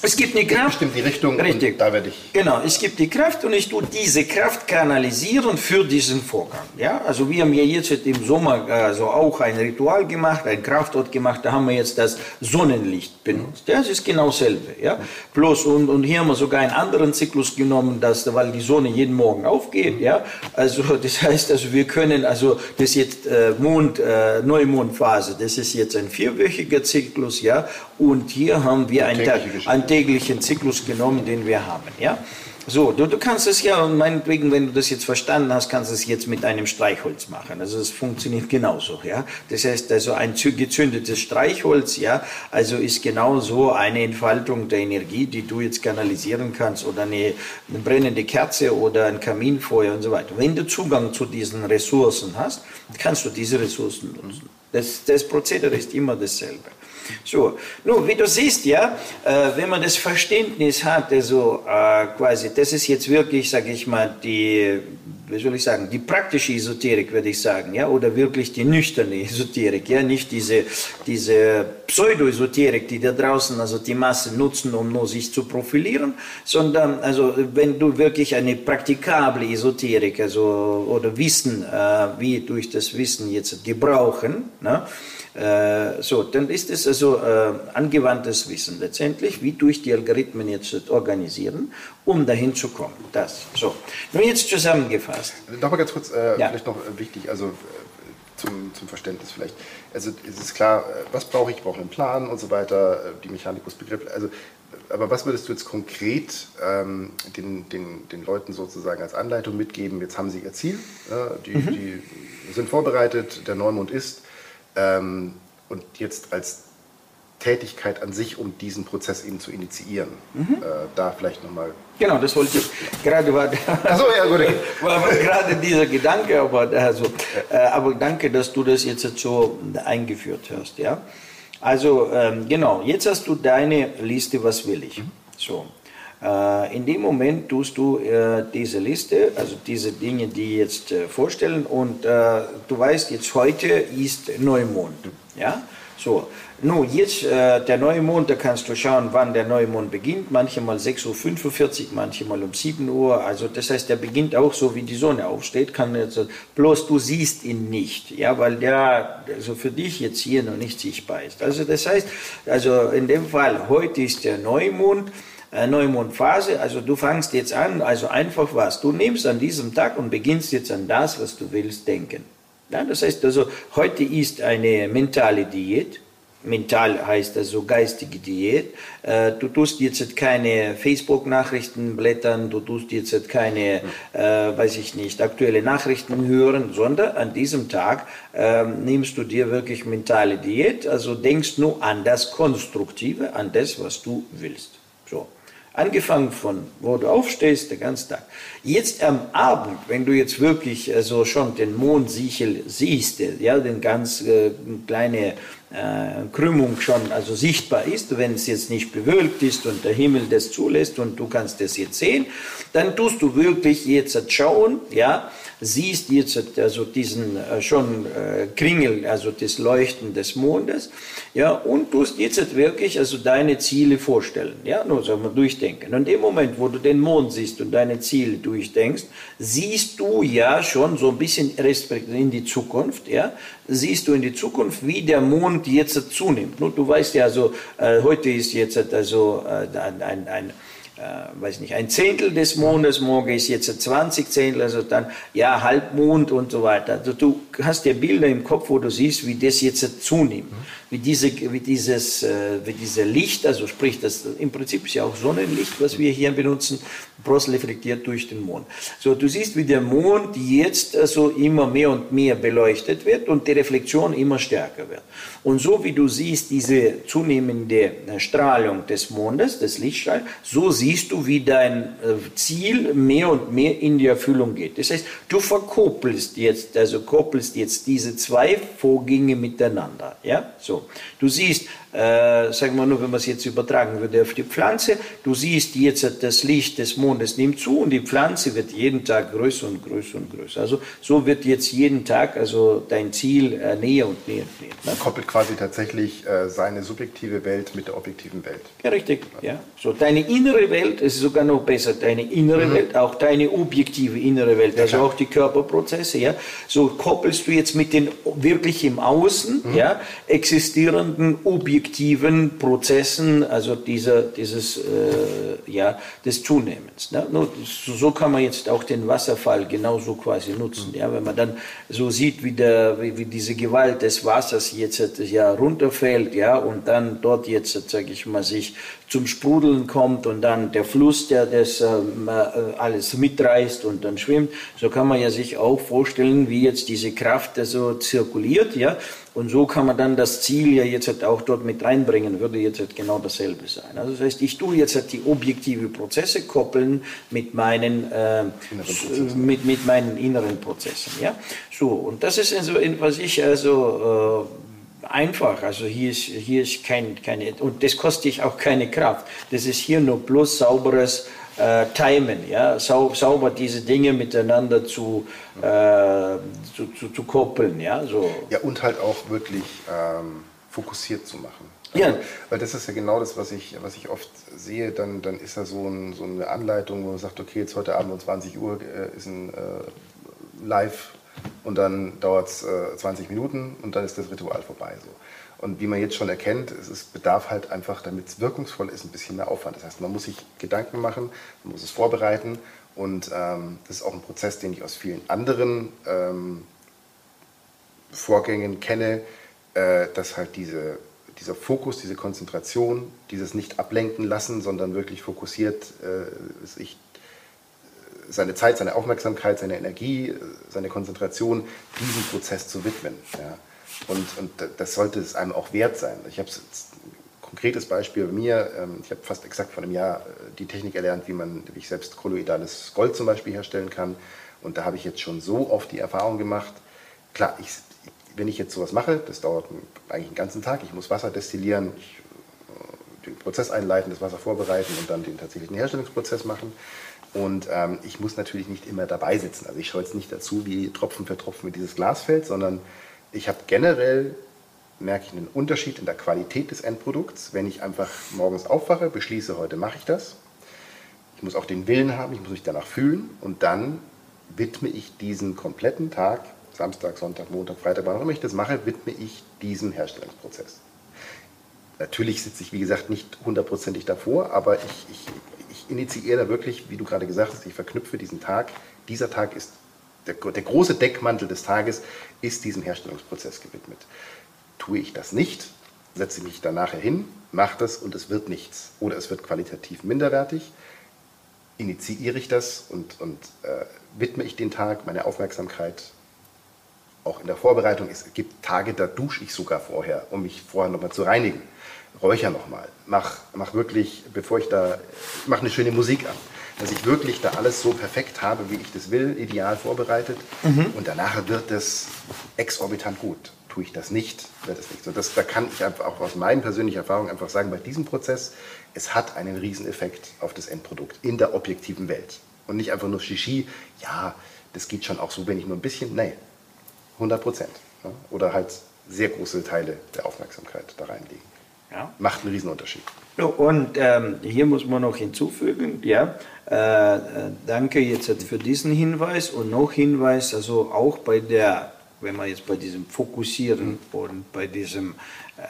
es gibt eine Kraft. Bestimmt die Richtung Richtig. da werde ich. Genau, es gibt die Kraft und ich tue diese Kraft kanalisieren für diesen Vorgang. Ja, also wir haben ja jetzt im Sommer also auch ein Ritual gemacht, ein Kraftort gemacht, da haben wir jetzt das Sonnenlicht benutzt. Ja, es ist genau dasselbe. Ja, plus und, und hier haben wir sogar einen anderen Zyklus genommen, dass, weil die Sonne jeden Morgen aufgeht. Ja, also das heißt, also wir können also das jetzt äh, Mond, äh, Neumondphase, das ist jetzt ein vierwöchiger Zyklus. Ja, und hier haben wir einen Tag, einen täglichen Zyklus genommen, den wir haben. Ja? So, du, du kannst es ja, und meinetwegen, wenn du das jetzt verstanden hast, kannst du es jetzt mit einem Streichholz machen. Also es funktioniert genauso, ja. Das heißt, also ein gezündetes Streichholz, ja, also ist genauso eine Entfaltung der Energie, die du jetzt kanalisieren kannst, oder eine, eine brennende Kerze oder ein Kaminfeuer und so weiter. Wenn du Zugang zu diesen Ressourcen hast, kannst du diese Ressourcen nutzen. Das, das Prozedere ist immer dasselbe. So, nun, wie du siehst, ja, äh, wenn man das Verständnis hat, also äh, quasi, das ist jetzt wirklich, sage ich mal, die, wie soll ich sagen, die praktische Esoterik, würde ich sagen, ja, oder wirklich die nüchterne Esoterik, ja, nicht diese, diese Pseudoesoterik, die da draußen also die Masse nutzen, um nur sich zu profilieren, sondern also wenn du wirklich eine praktikable Esoterik also oder Wissen, äh, wie durch das Wissen jetzt gebrauchen, ne, äh, so, dann ist es also äh, angewandtes Wissen letztendlich, wie durch die Algorithmen jetzt organisieren, um dahin zu kommen. Das. So. Nun jetzt zusammengefasst. Nochmal ganz kurz, äh, ja. vielleicht noch wichtig, also äh, zum, zum Verständnis vielleicht. Also es ist klar, äh, was brauche ich? Ich brauche einen Plan und so weiter, die Mechanikusbegriffe. Also, aber was würdest du jetzt konkret ähm, den, den, den Leuten sozusagen als Anleitung mitgeben? Jetzt haben sie ihr Ziel, äh, die, mhm. die sind vorbereitet, der Neumond ist. Ähm, und jetzt als Tätigkeit an sich, um diesen Prozess eben zu initiieren. Mhm. Äh, da vielleicht nochmal. Genau, das wollte ich gerade war, Achso, ja, gut. war gerade dieser Gedanke, aber, also, äh, aber danke, dass du das jetzt so eingeführt hast. Ja? Also ähm, genau, jetzt hast du deine Liste, was will ich. Mhm. So. Äh, in dem Moment tust du äh, diese Liste, also diese Dinge, die jetzt äh, vorstellen und äh, du weißt, jetzt heute ist Neumond. Ja? So, nun, jetzt äh, der Neumond, da kannst du schauen, wann der Neumond beginnt. Manchmal 6.45 Uhr, manchmal um 7 Uhr. Also das heißt, der beginnt auch so, wie die Sonne aufsteht. Kann jetzt, bloß du siehst ihn nicht, ja, weil der also für dich jetzt hier noch nicht sichtbar ist. Also das heißt, also in dem Fall, heute ist der Neumond. Äh, Neumondphase, also du fangst jetzt an, also einfach was. Du nimmst an diesem Tag und beginnst jetzt an das, was du willst, denken. Ja, das heißt also, heute ist eine mentale Diät, mental heißt also geistige Diät. Äh, du tust jetzt keine Facebook-Nachrichten blättern, du tust jetzt keine, äh, weiß ich nicht, aktuelle Nachrichten hören, sondern an diesem Tag äh, nimmst du dir wirklich mentale Diät, also denkst nur an das Konstruktive, an das, was du willst. Angefangen von, wo du aufstehst, den ganzen Tag. Jetzt am Abend, wenn du jetzt wirklich also schon den Mondsichel siehst, ja, den ganz äh, kleine äh, Krümmung schon also sichtbar ist, wenn es jetzt nicht bewölkt ist und der Himmel das zulässt und du kannst das jetzt sehen, dann tust du wirklich jetzt schauen, ja, siehst jetzt also diesen äh, schon äh, Kringel, also das Leuchten des Mondes, ja, und tust jetzt wirklich also deine Ziele vorstellen, ja, nur sagen wir durchdenken. Und im Moment, wo du den Mond siehst und deine Ziele durchdenkst, siehst du ja schon so ein bisschen in die Zukunft, ja, siehst du in die Zukunft, wie der Mond jetzt zunimmt. Nur du weißt ja, also äh, heute ist jetzt also ein, ein, ein äh, weiß nicht, ein Zehntel des Mondes, morgen ist jetzt 20 Zehntel, also dann, ja, Halbmond und so weiter. Also du hast ja Bilder im Kopf, wo du siehst, wie das jetzt zunimmt. Wie, diese, wie, dieses, äh, wie diese Licht, also sprich, das im Prinzip ist ja auch Sonnenlicht, was wir hier benutzen, bloß reflektiert durch den Mond. So, du siehst, wie der Mond jetzt also immer mehr und mehr beleuchtet wird und die Reflexion immer stärker wird. Und so wie du siehst diese zunehmende äh, Strahlung des Mondes, des Lichtstrahls, so siehst du, wie dein äh, Ziel mehr und mehr in die Erfüllung geht. Das heißt, du verkoppelst jetzt, also koppelst jetzt diese zwei Vorgänge miteinander. Ja, so. Du siehst, äh, sagen wir nur, wenn man es jetzt übertragen würde auf die Pflanze, du siehst jetzt das Licht des Mondes nimmt zu und die Pflanze wird jeden Tag größer und größer und größer. Also so wird jetzt jeden Tag also dein Ziel äh, näher und näher und näher. Man koppelt quasi tatsächlich äh, seine subjektive Welt mit der objektiven Welt. Ja, richtig. Ja. So, deine innere Welt ist sogar noch besser. Deine innere mhm. Welt, auch deine objektive innere Welt, also ja, auch die Körperprozesse. Ja. So koppelst du jetzt mit den wirklich im Außen mhm. ja, existierenden objektiven objektiven Prozessen, also dieser, dieses, äh, ja, des Zunehmens. Ne? So kann man jetzt auch den Wasserfall genauso quasi nutzen. Ja? Wenn man dann so sieht, wie, der, wie, wie diese Gewalt des Wassers jetzt ja, runterfällt ja, und dann dort jetzt, sage ich mal, sich zum Sprudeln kommt und dann der Fluss, der das ähm, äh, alles mitreißt und dann schwimmt, so kann man ja sich auch vorstellen, wie jetzt diese Kraft so zirkuliert, ja, und so kann man dann das Ziel ja jetzt halt auch dort mit reinbringen, würde jetzt halt genau dasselbe sein. Also das heißt, ich tue jetzt halt die objektive Prozesse koppeln mit meinen, äh, mit, mit meinen inneren Prozessen, ja. So, und das ist also, was ich also, äh, einfach. Also hier ist, hier ist kein, keine, und das kostet dich auch keine Kraft. Das ist hier nur bloß sauberes äh, Timen, ja, Sau, sauber diese Dinge miteinander zu, äh, zu, zu, zu, koppeln, ja, so. Ja, und halt auch wirklich ähm, fokussiert zu machen. Ja. Also, weil das ist ja genau das, was ich, was ich oft sehe. Dann, dann ist da so, ein, so eine Anleitung, wo man sagt, okay, jetzt heute Abend um 20 Uhr äh, ist ein äh, Live und dann dauert es äh, 20 Minuten und dann ist das Ritual vorbei. So. Und wie man jetzt schon erkennt, es ist, bedarf halt einfach, damit es wirkungsvoll ist, ein bisschen mehr Aufwand. Das heißt, man muss sich Gedanken machen, man muss es vorbereiten und ähm, das ist auch ein Prozess, den ich aus vielen anderen ähm, Vorgängen kenne, äh, dass halt diese, dieser Fokus, diese Konzentration, dieses nicht ablenken lassen, sondern wirklich fokussiert äh, sich seine Zeit, seine Aufmerksamkeit, seine Energie, seine Konzentration diesem Prozess zu widmen. Ja. Und, und das sollte es einem auch wert sein. Ich habe ein konkretes Beispiel bei mir. Ähm, ich habe fast exakt vor einem Jahr äh, die Technik erlernt, wie man, wie ich selbst kolloidales Gold zum Beispiel herstellen kann. Und da habe ich jetzt schon so oft die Erfahrung gemacht. Klar, ich, wenn ich jetzt sowas mache, das dauert eigentlich einen ganzen Tag. Ich muss Wasser destillieren, ich, äh, den Prozess einleiten, das Wasser vorbereiten und dann den tatsächlichen Herstellungsprozess machen. Und ähm, ich muss natürlich nicht immer dabei sitzen. Also ich schaue jetzt nicht dazu, wie Tropfen für Tropfen mit dieses Glas fällt, sondern ich habe generell, merke ich einen Unterschied in der Qualität des Endprodukts, wenn ich einfach morgens aufwache, beschließe, heute mache ich das. Ich muss auch den Willen haben, ich muss mich danach fühlen und dann widme ich diesen kompletten Tag, Samstag, Sonntag, Montag, Freitag, wann auch immer ich das mache, widme ich diesem Herstellungsprozess. Natürlich sitze ich, wie gesagt, nicht hundertprozentig davor, aber ich, ich, initiiere da wirklich, wie du gerade gesagt hast, ich verknüpfe diesen Tag. Dieser Tag ist, der, der große Deckmantel des Tages ist diesem Herstellungsprozess gewidmet. Tue ich das nicht, setze mich dann nachher hin, mache das und es wird nichts. Oder es wird qualitativ minderwertig. Initiiere ich das und, und äh, widme ich den Tag, meine Aufmerksamkeit auch in der Vorbereitung. Es gibt Tage, da dusche ich sogar vorher, um mich vorher nochmal zu reinigen räucher nochmal, mach, mach wirklich, bevor ich da, mach eine schöne Musik an, dass ich wirklich da alles so perfekt habe, wie ich das will, ideal vorbereitet mhm. und danach wird es exorbitant gut. Tue ich das nicht, wird es nicht so. Das, da kann ich einfach auch aus meinen persönlichen Erfahrungen einfach sagen, bei diesem Prozess, es hat einen Rieseneffekt auf das Endprodukt in der objektiven Welt. Und nicht einfach nur Shishi, ja, das geht schon auch so, wenn ich nur ein bisschen, nee, 100 Prozent. Ja? Oder halt sehr große Teile der Aufmerksamkeit da reinlegen. Ja. Macht einen Riesenunterschied. Und ähm, hier muss man noch hinzufügen, ja, äh, danke jetzt für diesen Hinweis und noch Hinweis, also auch bei der, wenn man jetzt bei diesem Fokussieren und bei diesem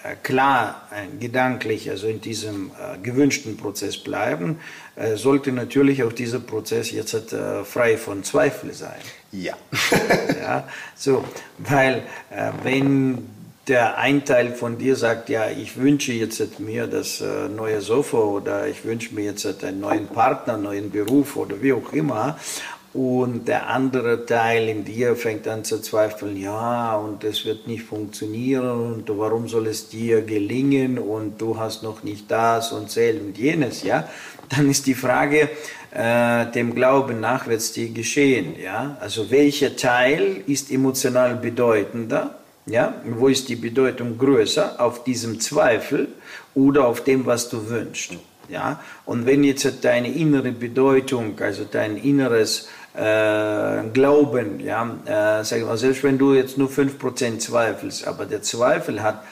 äh, klar äh, gedanklich, also in diesem äh, gewünschten Prozess bleiben, äh, sollte natürlich auch dieser Prozess jetzt äh, frei von Zweifel sein. Ja. ja, so, weil wenn der ein Teil von dir sagt, ja, ich wünsche jetzt mir das äh, neue Sofa oder ich wünsche mir jetzt einen neuen Partner, einen neuen Beruf oder wie auch immer. Und der andere Teil in dir fängt an zu zweifeln, ja, und das wird nicht funktionieren und warum soll es dir gelingen und du hast noch nicht das und zähl und jenes, ja. Dann ist die Frage, äh, dem Glauben nach wird es dir geschehen, ja. Also welcher Teil ist emotional bedeutender? Ja, wo ist die Bedeutung größer? Auf diesem Zweifel oder auf dem, was du wünschst? Ja, und wenn jetzt deine innere Bedeutung, also dein inneres äh, Glauben, ja, äh, sag mal, selbst wenn du jetzt nur 5% zweifelst, aber der Zweifel hat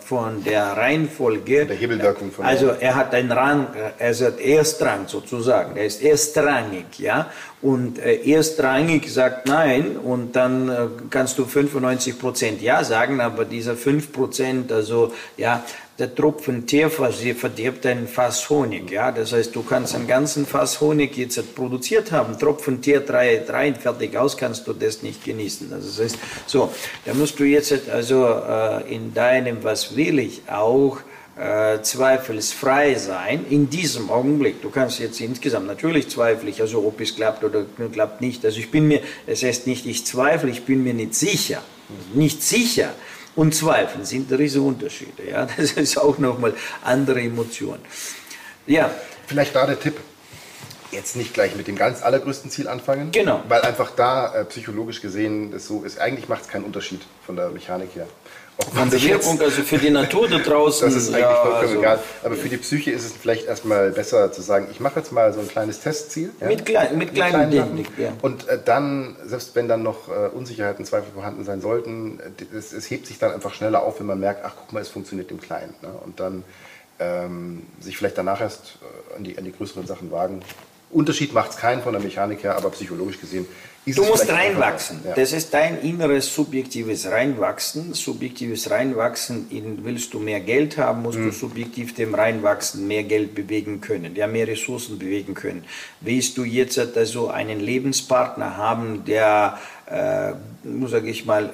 von der Reihenfolge. Der Hebelwirkung von Also er hat einen Rang, äh, er hat Erstrang sozusagen, er ist erstrangig, ja. Und äh, erstrangig sagt nein und dann äh, kannst du 95 Prozent ja sagen, aber dieser 5 Prozent, also ja, der Tropfen Teer verdirbt ein Fass Honig. Ja? Das heißt, du kannst einen ganzen Fass Honig jetzt produziert haben, Tropfen Teer drei, drei fertig aus, kannst du das nicht genießen. Also das heißt, so, da musst du jetzt also äh, in deinem Was will ich auch äh, zweifelsfrei sein in diesem Augenblick. Du kannst jetzt insgesamt natürlich zweifle ich, also ob es klappt oder klappt nicht. Also ich bin mir, es heißt nicht, ich zweifle, ich bin mir nicht sicher. Nicht sicher und Zweifeln sind riesige Unterschiede. Ja? Das ist auch nochmal andere Emotionen. Ja. Vielleicht da der Tipp. Jetzt nicht gleich mit dem ganz allergrößten Ziel anfangen. Genau. Weil einfach da äh, psychologisch gesehen das so ist. Eigentlich macht es keinen Unterschied von der Mechanik her. Von der Wirkung, also für die Natur da draußen. Das ist eigentlich ja, vollkommen also, egal. Aber für die Psyche ist es vielleicht erstmal besser zu sagen, ich mache jetzt mal so ein kleines Testziel. Ja? Mit, klein, mit, kleinen, kleinen Dingen. Ja. Und äh, dann, selbst wenn dann noch äh, Unsicherheiten, Zweifel vorhanden sein sollten, es, es, hebt sich dann einfach schneller auf, wenn man merkt, ach guck mal, es funktioniert im Kleinen. Ne? Und dann ähm, sich vielleicht danach erst äh, an, die, an die größeren Sachen wagen. Unterschied macht es keinen von der Mechanik her, aber psychologisch gesehen du musst reinwachsen. Ja. Das ist dein inneres subjektives Reinwachsen. Subjektives Reinwachsen, in, willst du mehr Geld haben, musst mhm. du subjektiv dem Reinwachsen mehr Geld bewegen können, ja, mehr Ressourcen bewegen können. Willst du jetzt also einen Lebenspartner haben, der, äh, sage ich mal,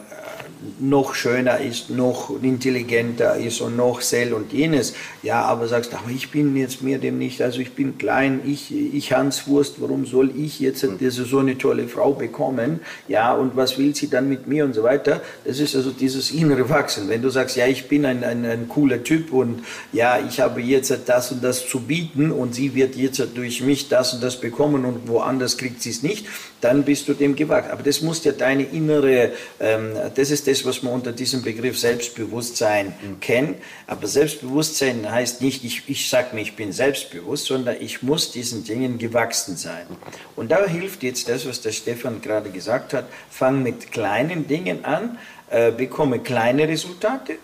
noch schöner ist, noch intelligenter ist und noch sel und jenes. Ja, aber sagst, aber ich bin jetzt mir dem nicht, also ich bin klein, ich, ich Hans Wurst, warum soll ich jetzt diese, so eine tolle Frau bekommen? Ja, und was will sie dann mit mir und so weiter? Das ist also dieses innere Wachsen. Wenn du sagst, ja, ich bin ein, ein, ein cooler Typ und ja, ich habe jetzt das und das zu bieten und sie wird jetzt durch mich das und das bekommen und woanders kriegt sie es nicht, dann bist du dem gewagt. Aber das muss ja deine innere, ähm, das ist das, was man unter diesem Begriff Selbstbewusstsein mhm. kennt. Aber Selbstbewusstsein heißt nicht, ich, ich sage mir, ich bin selbstbewusst, sondern ich muss diesen Dingen gewachsen sein. Und da hilft jetzt das, was der Stefan gerade gesagt hat, fang mit kleinen Dingen an, äh, bekomme kleine Resultate,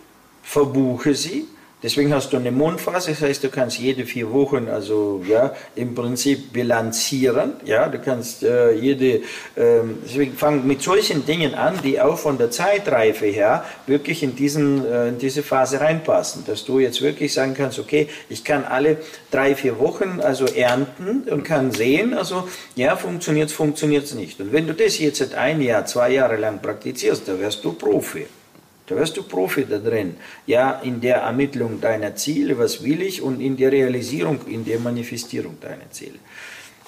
verbuche sie, Deswegen hast du eine Mondphase, das heißt, du kannst jede vier Wochen, also ja, im Prinzip bilanzieren. Ja, du kannst äh, jede, ähm, deswegen fang mit solchen Dingen an, die auch von der Zeitreife her wirklich in, diesen, äh, in diese Phase reinpassen. Dass du jetzt wirklich sagen kannst, okay, ich kann alle drei, vier Wochen also ernten und kann sehen, also ja, funktioniert es, funktioniert es nicht. Und wenn du das jetzt ein Jahr, zwei Jahre lang praktizierst, dann wirst du Profi. Da wirst du Profi da drin. Ja, in der Ermittlung deiner Ziele, was will ich, und in der Realisierung, in der Manifestierung deiner Ziele.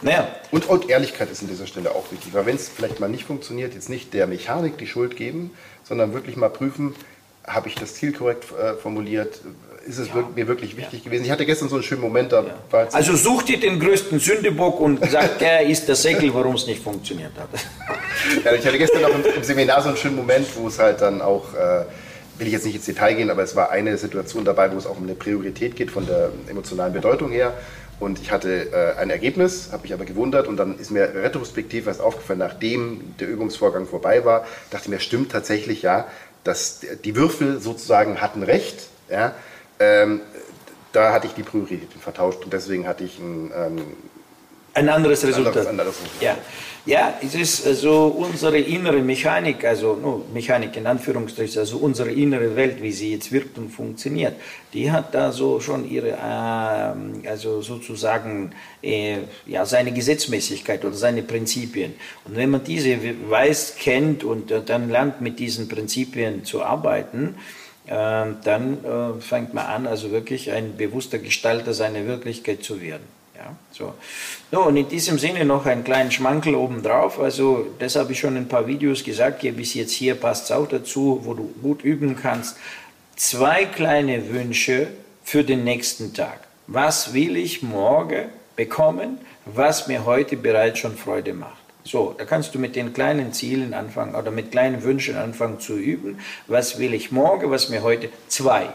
Naja. Und, und Ehrlichkeit ist an dieser Stelle auch wichtig, weil wenn es vielleicht mal nicht funktioniert, jetzt nicht der Mechanik die Schuld geben, sondern wirklich mal prüfen, habe ich das Ziel korrekt äh, formuliert, ist es ja. mir wirklich wichtig ja. gewesen. Ich hatte gestern so einen schönen Moment. Da ja. also such dir den größten Sündebock und sag, der ist der Säckel, warum es nicht funktioniert hat. ja, ich hatte gestern noch im, im, Seminar so einen schönen Moment, wo es halt dann auch, äh, will ich jetzt nicht ins Detail gehen, aber es war eine Situation dabei, wo es auch um eine Priorität geht von der emotionalen Bedeutung her. Und ich hatte äh, ein Ergebnis, habe mich aber gewundert und dann ist mir retrospektiv was aufgefallen, nachdem der Übungsvorgang vorbei war, dachte ich mir, stimmt tatsächlich ja, dass die Würfel sozusagen hatten recht. Ja, ähm, da hatte ich die Prioritäten vertauscht und deswegen hatte ich ein, ähm, ein anderes Resultat. Anderes, anderes Resultat. Ja. ja, es ist also unsere innere Mechanik, also no, Mechanik in Anführungsstrichen, also unsere innere Welt, wie sie jetzt wirkt und funktioniert, die hat da so schon ihre, äh, also sozusagen, äh, ja, seine Gesetzmäßigkeit oder seine Prinzipien. Und wenn man diese weiß, kennt und äh, dann lernt, mit diesen Prinzipien zu arbeiten, dann äh, fängt man an, also wirklich ein bewusster Gestalter seiner Wirklichkeit zu werden. Ja, so. No, und in diesem Sinne noch einen kleinen Schmankel obendrauf. Also, das habe ich schon in ein paar Videos gesagt, gebe ich jetzt hier, passt es auch dazu, wo du gut üben kannst. Zwei kleine Wünsche für den nächsten Tag. Was will ich morgen bekommen, was mir heute bereits schon Freude macht? So, da kannst du mit den kleinen Zielen anfangen oder mit kleinen Wünschen anfangen zu üben. Was will ich morgen, was mir heute? Zwei.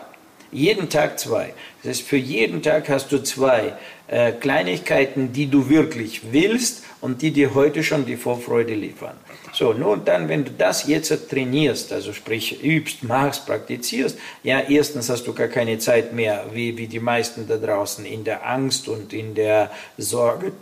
Jeden Tag zwei. Das heißt, für jeden Tag hast du zwei äh, Kleinigkeiten, die du wirklich willst und die dir heute schon die Vorfreude liefern. So, nur dann, wenn du das jetzt trainierst, also sprich übst, machst, praktizierst, ja, erstens hast du gar keine Zeit mehr, wie, wie die meisten da draußen, in der Angst und in der Sorge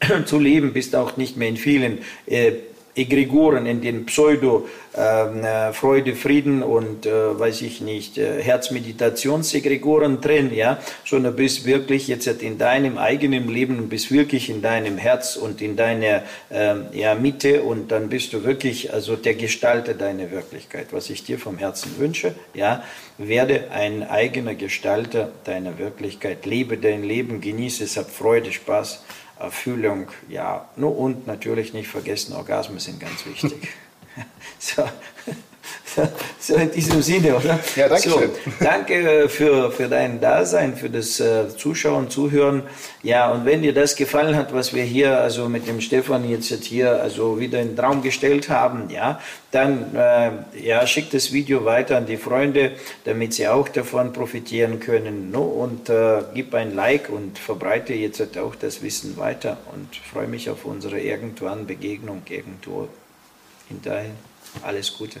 zu leben, bist auch nicht mehr in vielen äh, Egregoren, in den Pseudo ähm, äh, Frieden und äh, weiß ich nicht, äh, Herzmeditationssegregoren drin, ja, sondern bist wirklich jetzt in deinem eigenen Leben bist wirklich in deinem Herz und in deiner ähm, ja, Mitte und dann bist du wirklich also der Gestalter deiner Wirklichkeit, was ich dir vom Herzen wünsche, ja, werde ein eigener Gestalter deiner Wirklichkeit, lebe dein Leben, genieße es, hab Freude, Spaß Erfüllung, ja, nur und natürlich nicht vergessen, Orgasmen sind ganz wichtig. so. so in diesem Sinne, oder? Ja, danke so, schön. Danke für, für dein Dasein, für das äh, Zuschauen, Zuhören. Ja, und wenn dir das gefallen hat, was wir hier, also mit dem Stefan jetzt hier, also wieder in den Raum gestellt haben, ja, dann äh, ja, schick das Video weiter an die Freunde, damit sie auch davon profitieren können. No? Und äh, gib ein Like und verbreite jetzt auch das Wissen weiter und freue mich auf unsere irgendwann Begegnung irgendwo. Hinterher alles Gute.